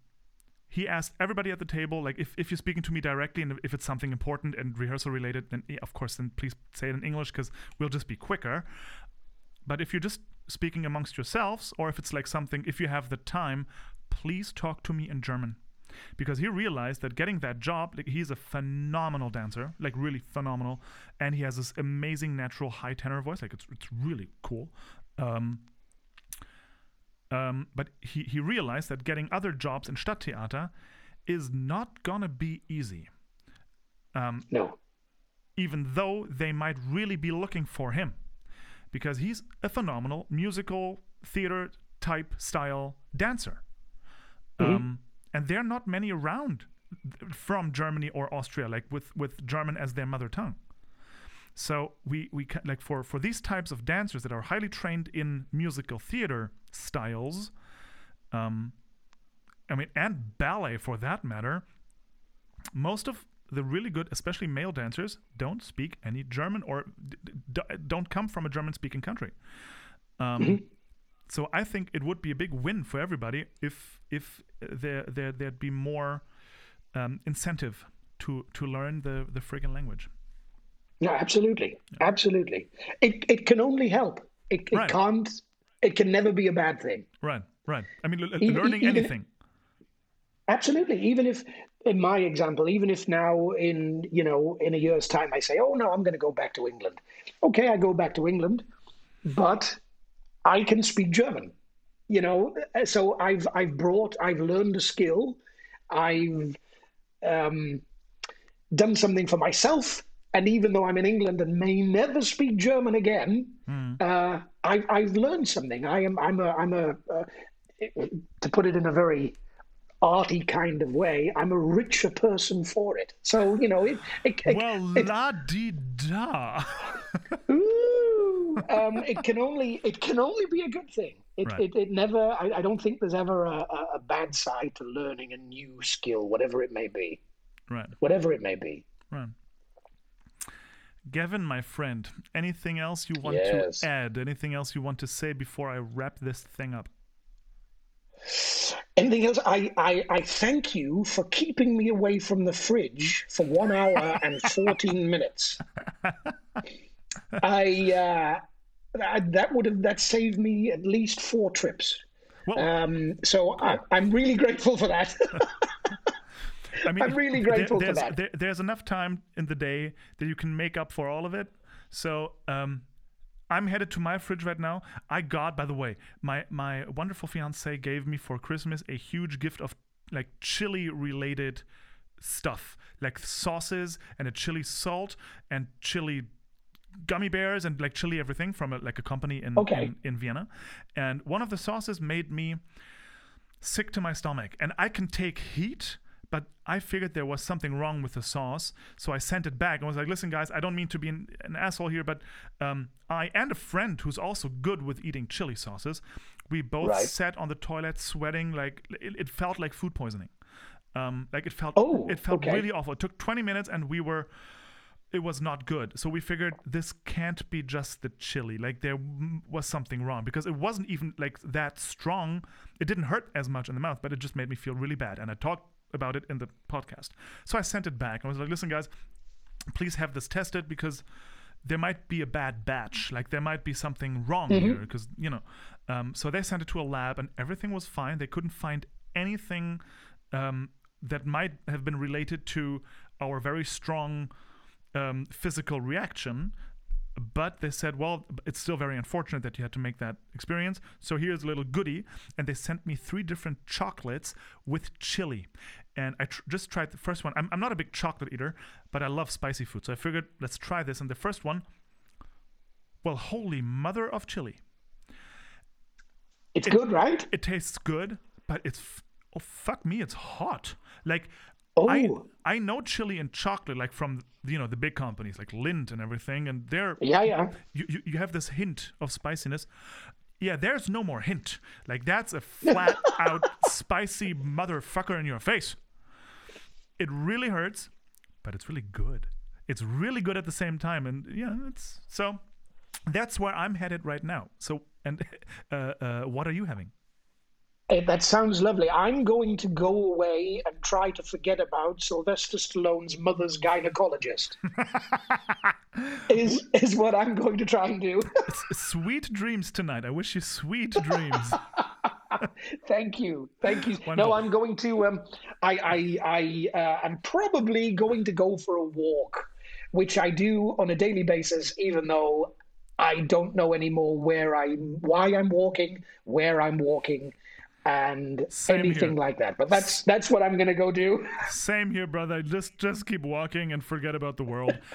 [SPEAKER 2] he asked everybody at the table like if, if you're speaking to me directly and if it's something important and rehearsal related then of course then please say it in english because we'll just be quicker. But if you're just speaking amongst yourselves or if it's like something if you have the time please talk to me in german. Because he realized that getting that job like he's a phenomenal dancer like really phenomenal. And he has this amazing natural high tenor voice like it's, it's really cool. Um, um, but he, he realized that getting other jobs in Stadttheater is not gonna be easy, um,
[SPEAKER 3] No.
[SPEAKER 2] even though they might really be looking for him, because he's a phenomenal musical theater type style dancer, um, and there are not many around from Germany or Austria, like with with German as their mother tongue. So we we ca- like for for these types of dancers that are highly trained in musical theater styles, um, I mean, and ballet for that matter. Most of the really good, especially male dancers, don't speak any German or d- d- don't come from a German-speaking country. Um, So I think it would be a big win for everybody if if there there there'd be more um, incentive to to learn the the friggin' language.
[SPEAKER 3] No, absolutely, absolutely. It it can only help. It, it
[SPEAKER 2] Right.
[SPEAKER 3] can't. It can never be a bad thing.
[SPEAKER 2] Right, right. I mean, l- l-
[SPEAKER 3] Even-
[SPEAKER 2] learning
[SPEAKER 3] even-
[SPEAKER 2] anything.
[SPEAKER 3] Absolutely. Even if, in my example, even if now in you know in a year's time I say, oh no, I'm going to go back to England. Okay, I go back to England, but I can speak German. You know, so I've I've brought I've learned a skill. I've um, done something for myself. And even though I'm in England and may never speak German again, uh, I, I've learned something. I am I'm a I'm a uh, to put it in a very arty kind of way, I'm a richer person for it. So you know, it, it, it,
[SPEAKER 2] Well,
[SPEAKER 3] it-
[SPEAKER 2] la di da.
[SPEAKER 3] ooh, um, it can only it can only be a good thing. It
[SPEAKER 2] Right.
[SPEAKER 3] it, it never. I, I don't think there's ever a, a, a bad side to learning a new skill, whatever it may be.
[SPEAKER 2] right,
[SPEAKER 3] Whatever it may be.
[SPEAKER 2] right. Gavin, my friend, anything else you want
[SPEAKER 3] Yes.
[SPEAKER 2] to add? Anything else you want to say before I wrap this thing up?
[SPEAKER 3] Anything else? I, I, I thank you for keeping me away from the fridge for one hour and 14 minutes. I, uh, that, that would have that saved me at least four trips.
[SPEAKER 2] Well,
[SPEAKER 3] Um, so I, I'm really grateful for that.
[SPEAKER 2] I mean,
[SPEAKER 3] I'm really
[SPEAKER 2] there-
[SPEAKER 3] grateful for
[SPEAKER 2] there's,
[SPEAKER 3] that.
[SPEAKER 2] there- there's enough time in the day that you can make up for all of it. So, um, I'm headed to my fridge right now. I got, by the way, my my wonderful fiance gave me for Christmas a huge gift of like chili related stuff, like sauces and a chili salt and chili gummy bears and like chili everything from a, like a company in,
[SPEAKER 3] Okay.
[SPEAKER 2] in in Vienna. And one of the sauces made me sick to my stomach. And I can take heat, but I figured there was something wrong with the sauce. So I sent it back and was like, listen, guys, I don't mean to be an, an asshole here, but um, I and a friend who's also good with eating chili sauces, we both
[SPEAKER 3] Right.
[SPEAKER 2] sat on the toilet sweating like it, it felt like food poisoning. Um, like it felt
[SPEAKER 3] Oh,
[SPEAKER 2] it felt
[SPEAKER 3] okay.
[SPEAKER 2] really awful. It took 20 minutes and we were it was not good. So we figured this can't be just the chili. Like there was something wrong because it wasn't even like that strong. It didn't hurt as much in the mouth, but it just made me feel really bad. And I talked about it in the podcast. So I sent it back. I was like, listen, guys, please have this tested because there might be a bad batch. Like there might be something wrong here because, you know. Um, so they sent it to a lab and everything was fine. They couldn't find anything um, that might have been related to our very strong um, physical reaction. But they said, well, it's still very unfortunate that you had to make that experience. So here's a little goodie. And they sent me three different chocolates with chili. And I tr- just tried the first one. I'm, I'm not a big chocolate eater, but I love spicy food. So I figured, let's try this. And the first one, well, holy mother of chili.
[SPEAKER 3] It's good, right?
[SPEAKER 2] It tastes good, but it's, f- oh, fuck me, it's hot. Like,
[SPEAKER 3] Oh,
[SPEAKER 2] I I know chili and chocolate like from you know the big companies like Lindt and everything, and they're
[SPEAKER 3] yeah, yeah.
[SPEAKER 2] you, you you have this hint of spiciness. Yeah, there's no more hint. Like that's a flat out spicy motherfucker in your face. It really hurts, but it's really good. It's really good at the same time, and yeah, it's so. That's where I'm headed right now. So, and uh, uh, what are you having?
[SPEAKER 3] Eh, That sounds lovely. I'm going to go away and try to forget about Sylvester Stallone's mother's gynecologist. is is what I'm going to try and do.
[SPEAKER 2] Sweet dreams tonight. I wish you sweet dreams.
[SPEAKER 3] Thank you, thank you.
[SPEAKER 2] Wonderful.
[SPEAKER 3] No, I'm going to. Um, I I I uh, I'm probably going to go for a walk, which I do on a daily basis, even though I don't know anymore where I why I'm walking, where I'm walking, and
[SPEAKER 2] Same
[SPEAKER 3] anything
[SPEAKER 2] here.
[SPEAKER 3] like that. But that's that's what I'm going to go do.
[SPEAKER 2] Same here, brother. Just just keep walking and forget about the world.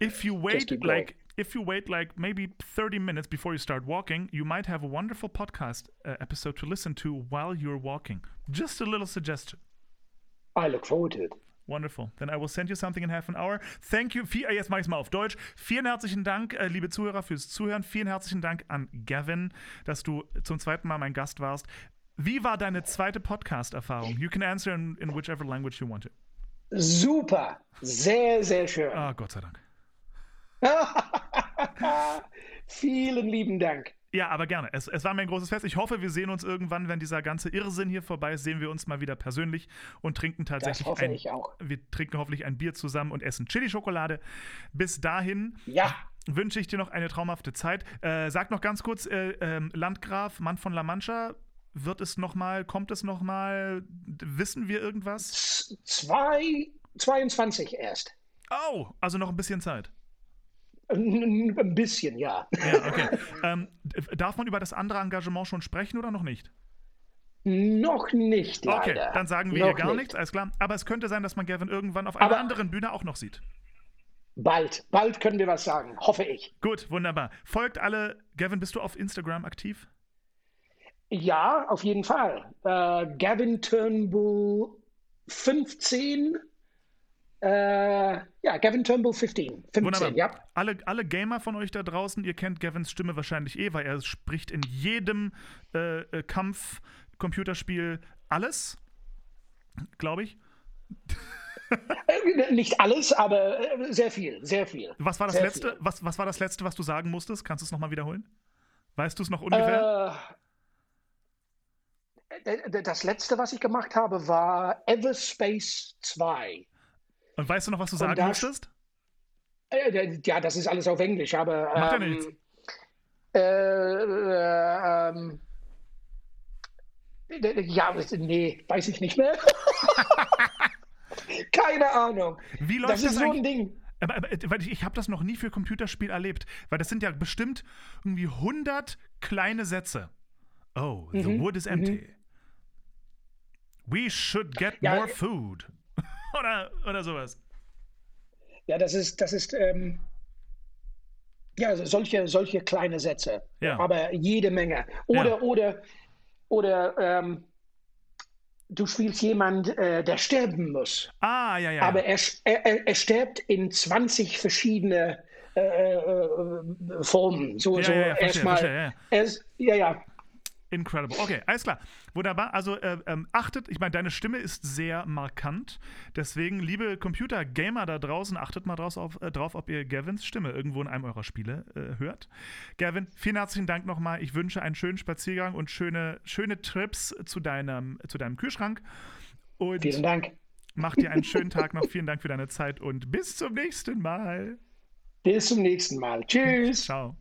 [SPEAKER 2] If you wait like if you wait like maybe 30 minutes before you start walking, you might have a wonderful podcast uh, episode to listen to while you're walking. Just a little suggestion.
[SPEAKER 3] I look forward to it.
[SPEAKER 2] Wonderful. Then I will send you something in half an hour. Thank you. Jetzt mache ich es mal auf Deutsch. Vielen herzlichen Dank, äh, liebe Zuhörer, fürs Zuhören. Vielen herzlichen Dank an Gavin, dass du zum zweiten Mal mein Gast warst. Wie war deine zweite Podcast-Erfahrung? You can answer in, in whichever language you want to.
[SPEAKER 3] Super. Sehr, sehr schön.
[SPEAKER 2] Ah, Gott sei Dank.
[SPEAKER 3] Vielen lieben Dank.
[SPEAKER 2] Ja, aber gerne. Es, es, war mir ein großes Fest. Ich hoffe, wir sehen uns irgendwann, wenn dieser ganze Irrsinn hier vorbei ist, sehen wir uns mal wieder persönlich und trinken tatsächlich
[SPEAKER 3] das hoffe
[SPEAKER 2] ein,
[SPEAKER 3] ich auch.
[SPEAKER 2] wir trinken hoffentlich ein Bier zusammen und essen Chili-Schokolade. Bis dahin
[SPEAKER 3] Ja.
[SPEAKER 2] wünsche ich dir noch eine traumhafte Zeit. Äh, sag noch ganz kurz, äh, ähm, Landgraf, Mann von La Mancha, wird es noch mal, kommt es noch mal, wissen wir irgendwas?
[SPEAKER 3] Z- Zwei, 22 erst.
[SPEAKER 2] Oh, also noch ein bisschen Zeit.
[SPEAKER 3] Ein bisschen, ja.
[SPEAKER 2] Ja, okay. ähm, darf man über das andere Engagement schon sprechen oder noch nicht?
[SPEAKER 3] Noch nicht, leider.
[SPEAKER 2] Okay, dann sagen wir
[SPEAKER 3] Noch
[SPEAKER 2] hier gar
[SPEAKER 3] nicht.
[SPEAKER 2] nichts, alles klar. Aber es könnte sein, dass man Gavin irgendwann auf einer
[SPEAKER 3] Aber-
[SPEAKER 2] anderen Bühne auch noch sieht.
[SPEAKER 3] Bald, bald können wir was sagen, hoffe ich.
[SPEAKER 2] Gut, wunderbar. Folgt alle. Gavin, bist du auf Instagram aktiv?
[SPEAKER 3] Ja, auf jeden Fall. Äh, Gavin Turnbull 15. Äh, ja, Gavin Turnbull 15. 15,
[SPEAKER 2] Wunderbar.
[SPEAKER 3] ja.
[SPEAKER 2] Alle, alle Gamer von euch da draußen, ihr kennt Gavins Stimme wahrscheinlich eh, weil er spricht in jedem äh, äh, Kampf, Computerspiel alles, glaube ich.
[SPEAKER 3] Äh, Nicht alles, aber äh, sehr viel, sehr viel.
[SPEAKER 2] Was war das
[SPEAKER 3] Sehr
[SPEAKER 2] letzte?
[SPEAKER 3] viel.
[SPEAKER 2] Was, was war das letzte, was du sagen musstest? Kannst du es nochmal wiederholen? Weißt du es noch ungefähr?
[SPEAKER 3] Äh, das letzte, was ich gemacht habe, war Everspace 2.
[SPEAKER 2] Und weißt du noch, was du sagen musstest?
[SPEAKER 3] Äh, Ja, das ist alles auf Englisch, aber.
[SPEAKER 2] Macht ja
[SPEAKER 3] ähm,
[SPEAKER 2] nichts.
[SPEAKER 3] Äh, äh, ähm, ja, nee, weiß ich nicht mehr. Keine Ahnung.
[SPEAKER 2] Wie läuft
[SPEAKER 3] Das
[SPEAKER 2] das,
[SPEAKER 3] ist so ein Ding.
[SPEAKER 2] Aber, aber, weil ich, ich habe das noch nie für Computerspiel erlebt, weil das sind ja bestimmt irgendwie 100 kleine Sätze. Oh, the
[SPEAKER 3] Mhm,
[SPEAKER 2] wood is empty. We should get
[SPEAKER 3] Ja,
[SPEAKER 2] more food. oder, oder sowas.
[SPEAKER 3] Ja, das ist, das ist, ähm, ja, solche, solche kleine Sätze.
[SPEAKER 2] Ja.
[SPEAKER 3] Aber jede Menge. Oder,
[SPEAKER 2] Ja.
[SPEAKER 3] oder, oder, ähm, du spielst jemand, äh, der sterben muss.
[SPEAKER 2] Ah, ja, ja.
[SPEAKER 3] Aber er, er, er- stirbt in 20 verschiedene äh, äh, Formen. So,
[SPEAKER 2] Ja,
[SPEAKER 3] so
[SPEAKER 2] ja, ja,
[SPEAKER 3] erstmal.
[SPEAKER 2] ja.
[SPEAKER 3] Er ist- ja, ja.
[SPEAKER 2] Incredible. Okay, alles klar. Wunderbar. Also äh, ähm, achtet, ich meine, deine Stimme ist sehr markant. Deswegen, liebe Computer-Gamer da draußen, achtet mal draus auf, äh, drauf, ob ihr Gavins Stimme irgendwo in einem eurer Spiele äh, hört. Gavin, vielen herzlichen Dank nochmal. Ich wünsche einen schönen Spaziergang und schöne, schöne Trips zu deinem, zu deinem Kühlschrank. Und
[SPEAKER 3] Vielen Dank.
[SPEAKER 2] mach dir einen schönen Tag noch. Vielen Dank für deine Zeit und bis zum nächsten Mal.
[SPEAKER 3] Bis zum nächsten Mal. Tschüss.
[SPEAKER 2] Ciao.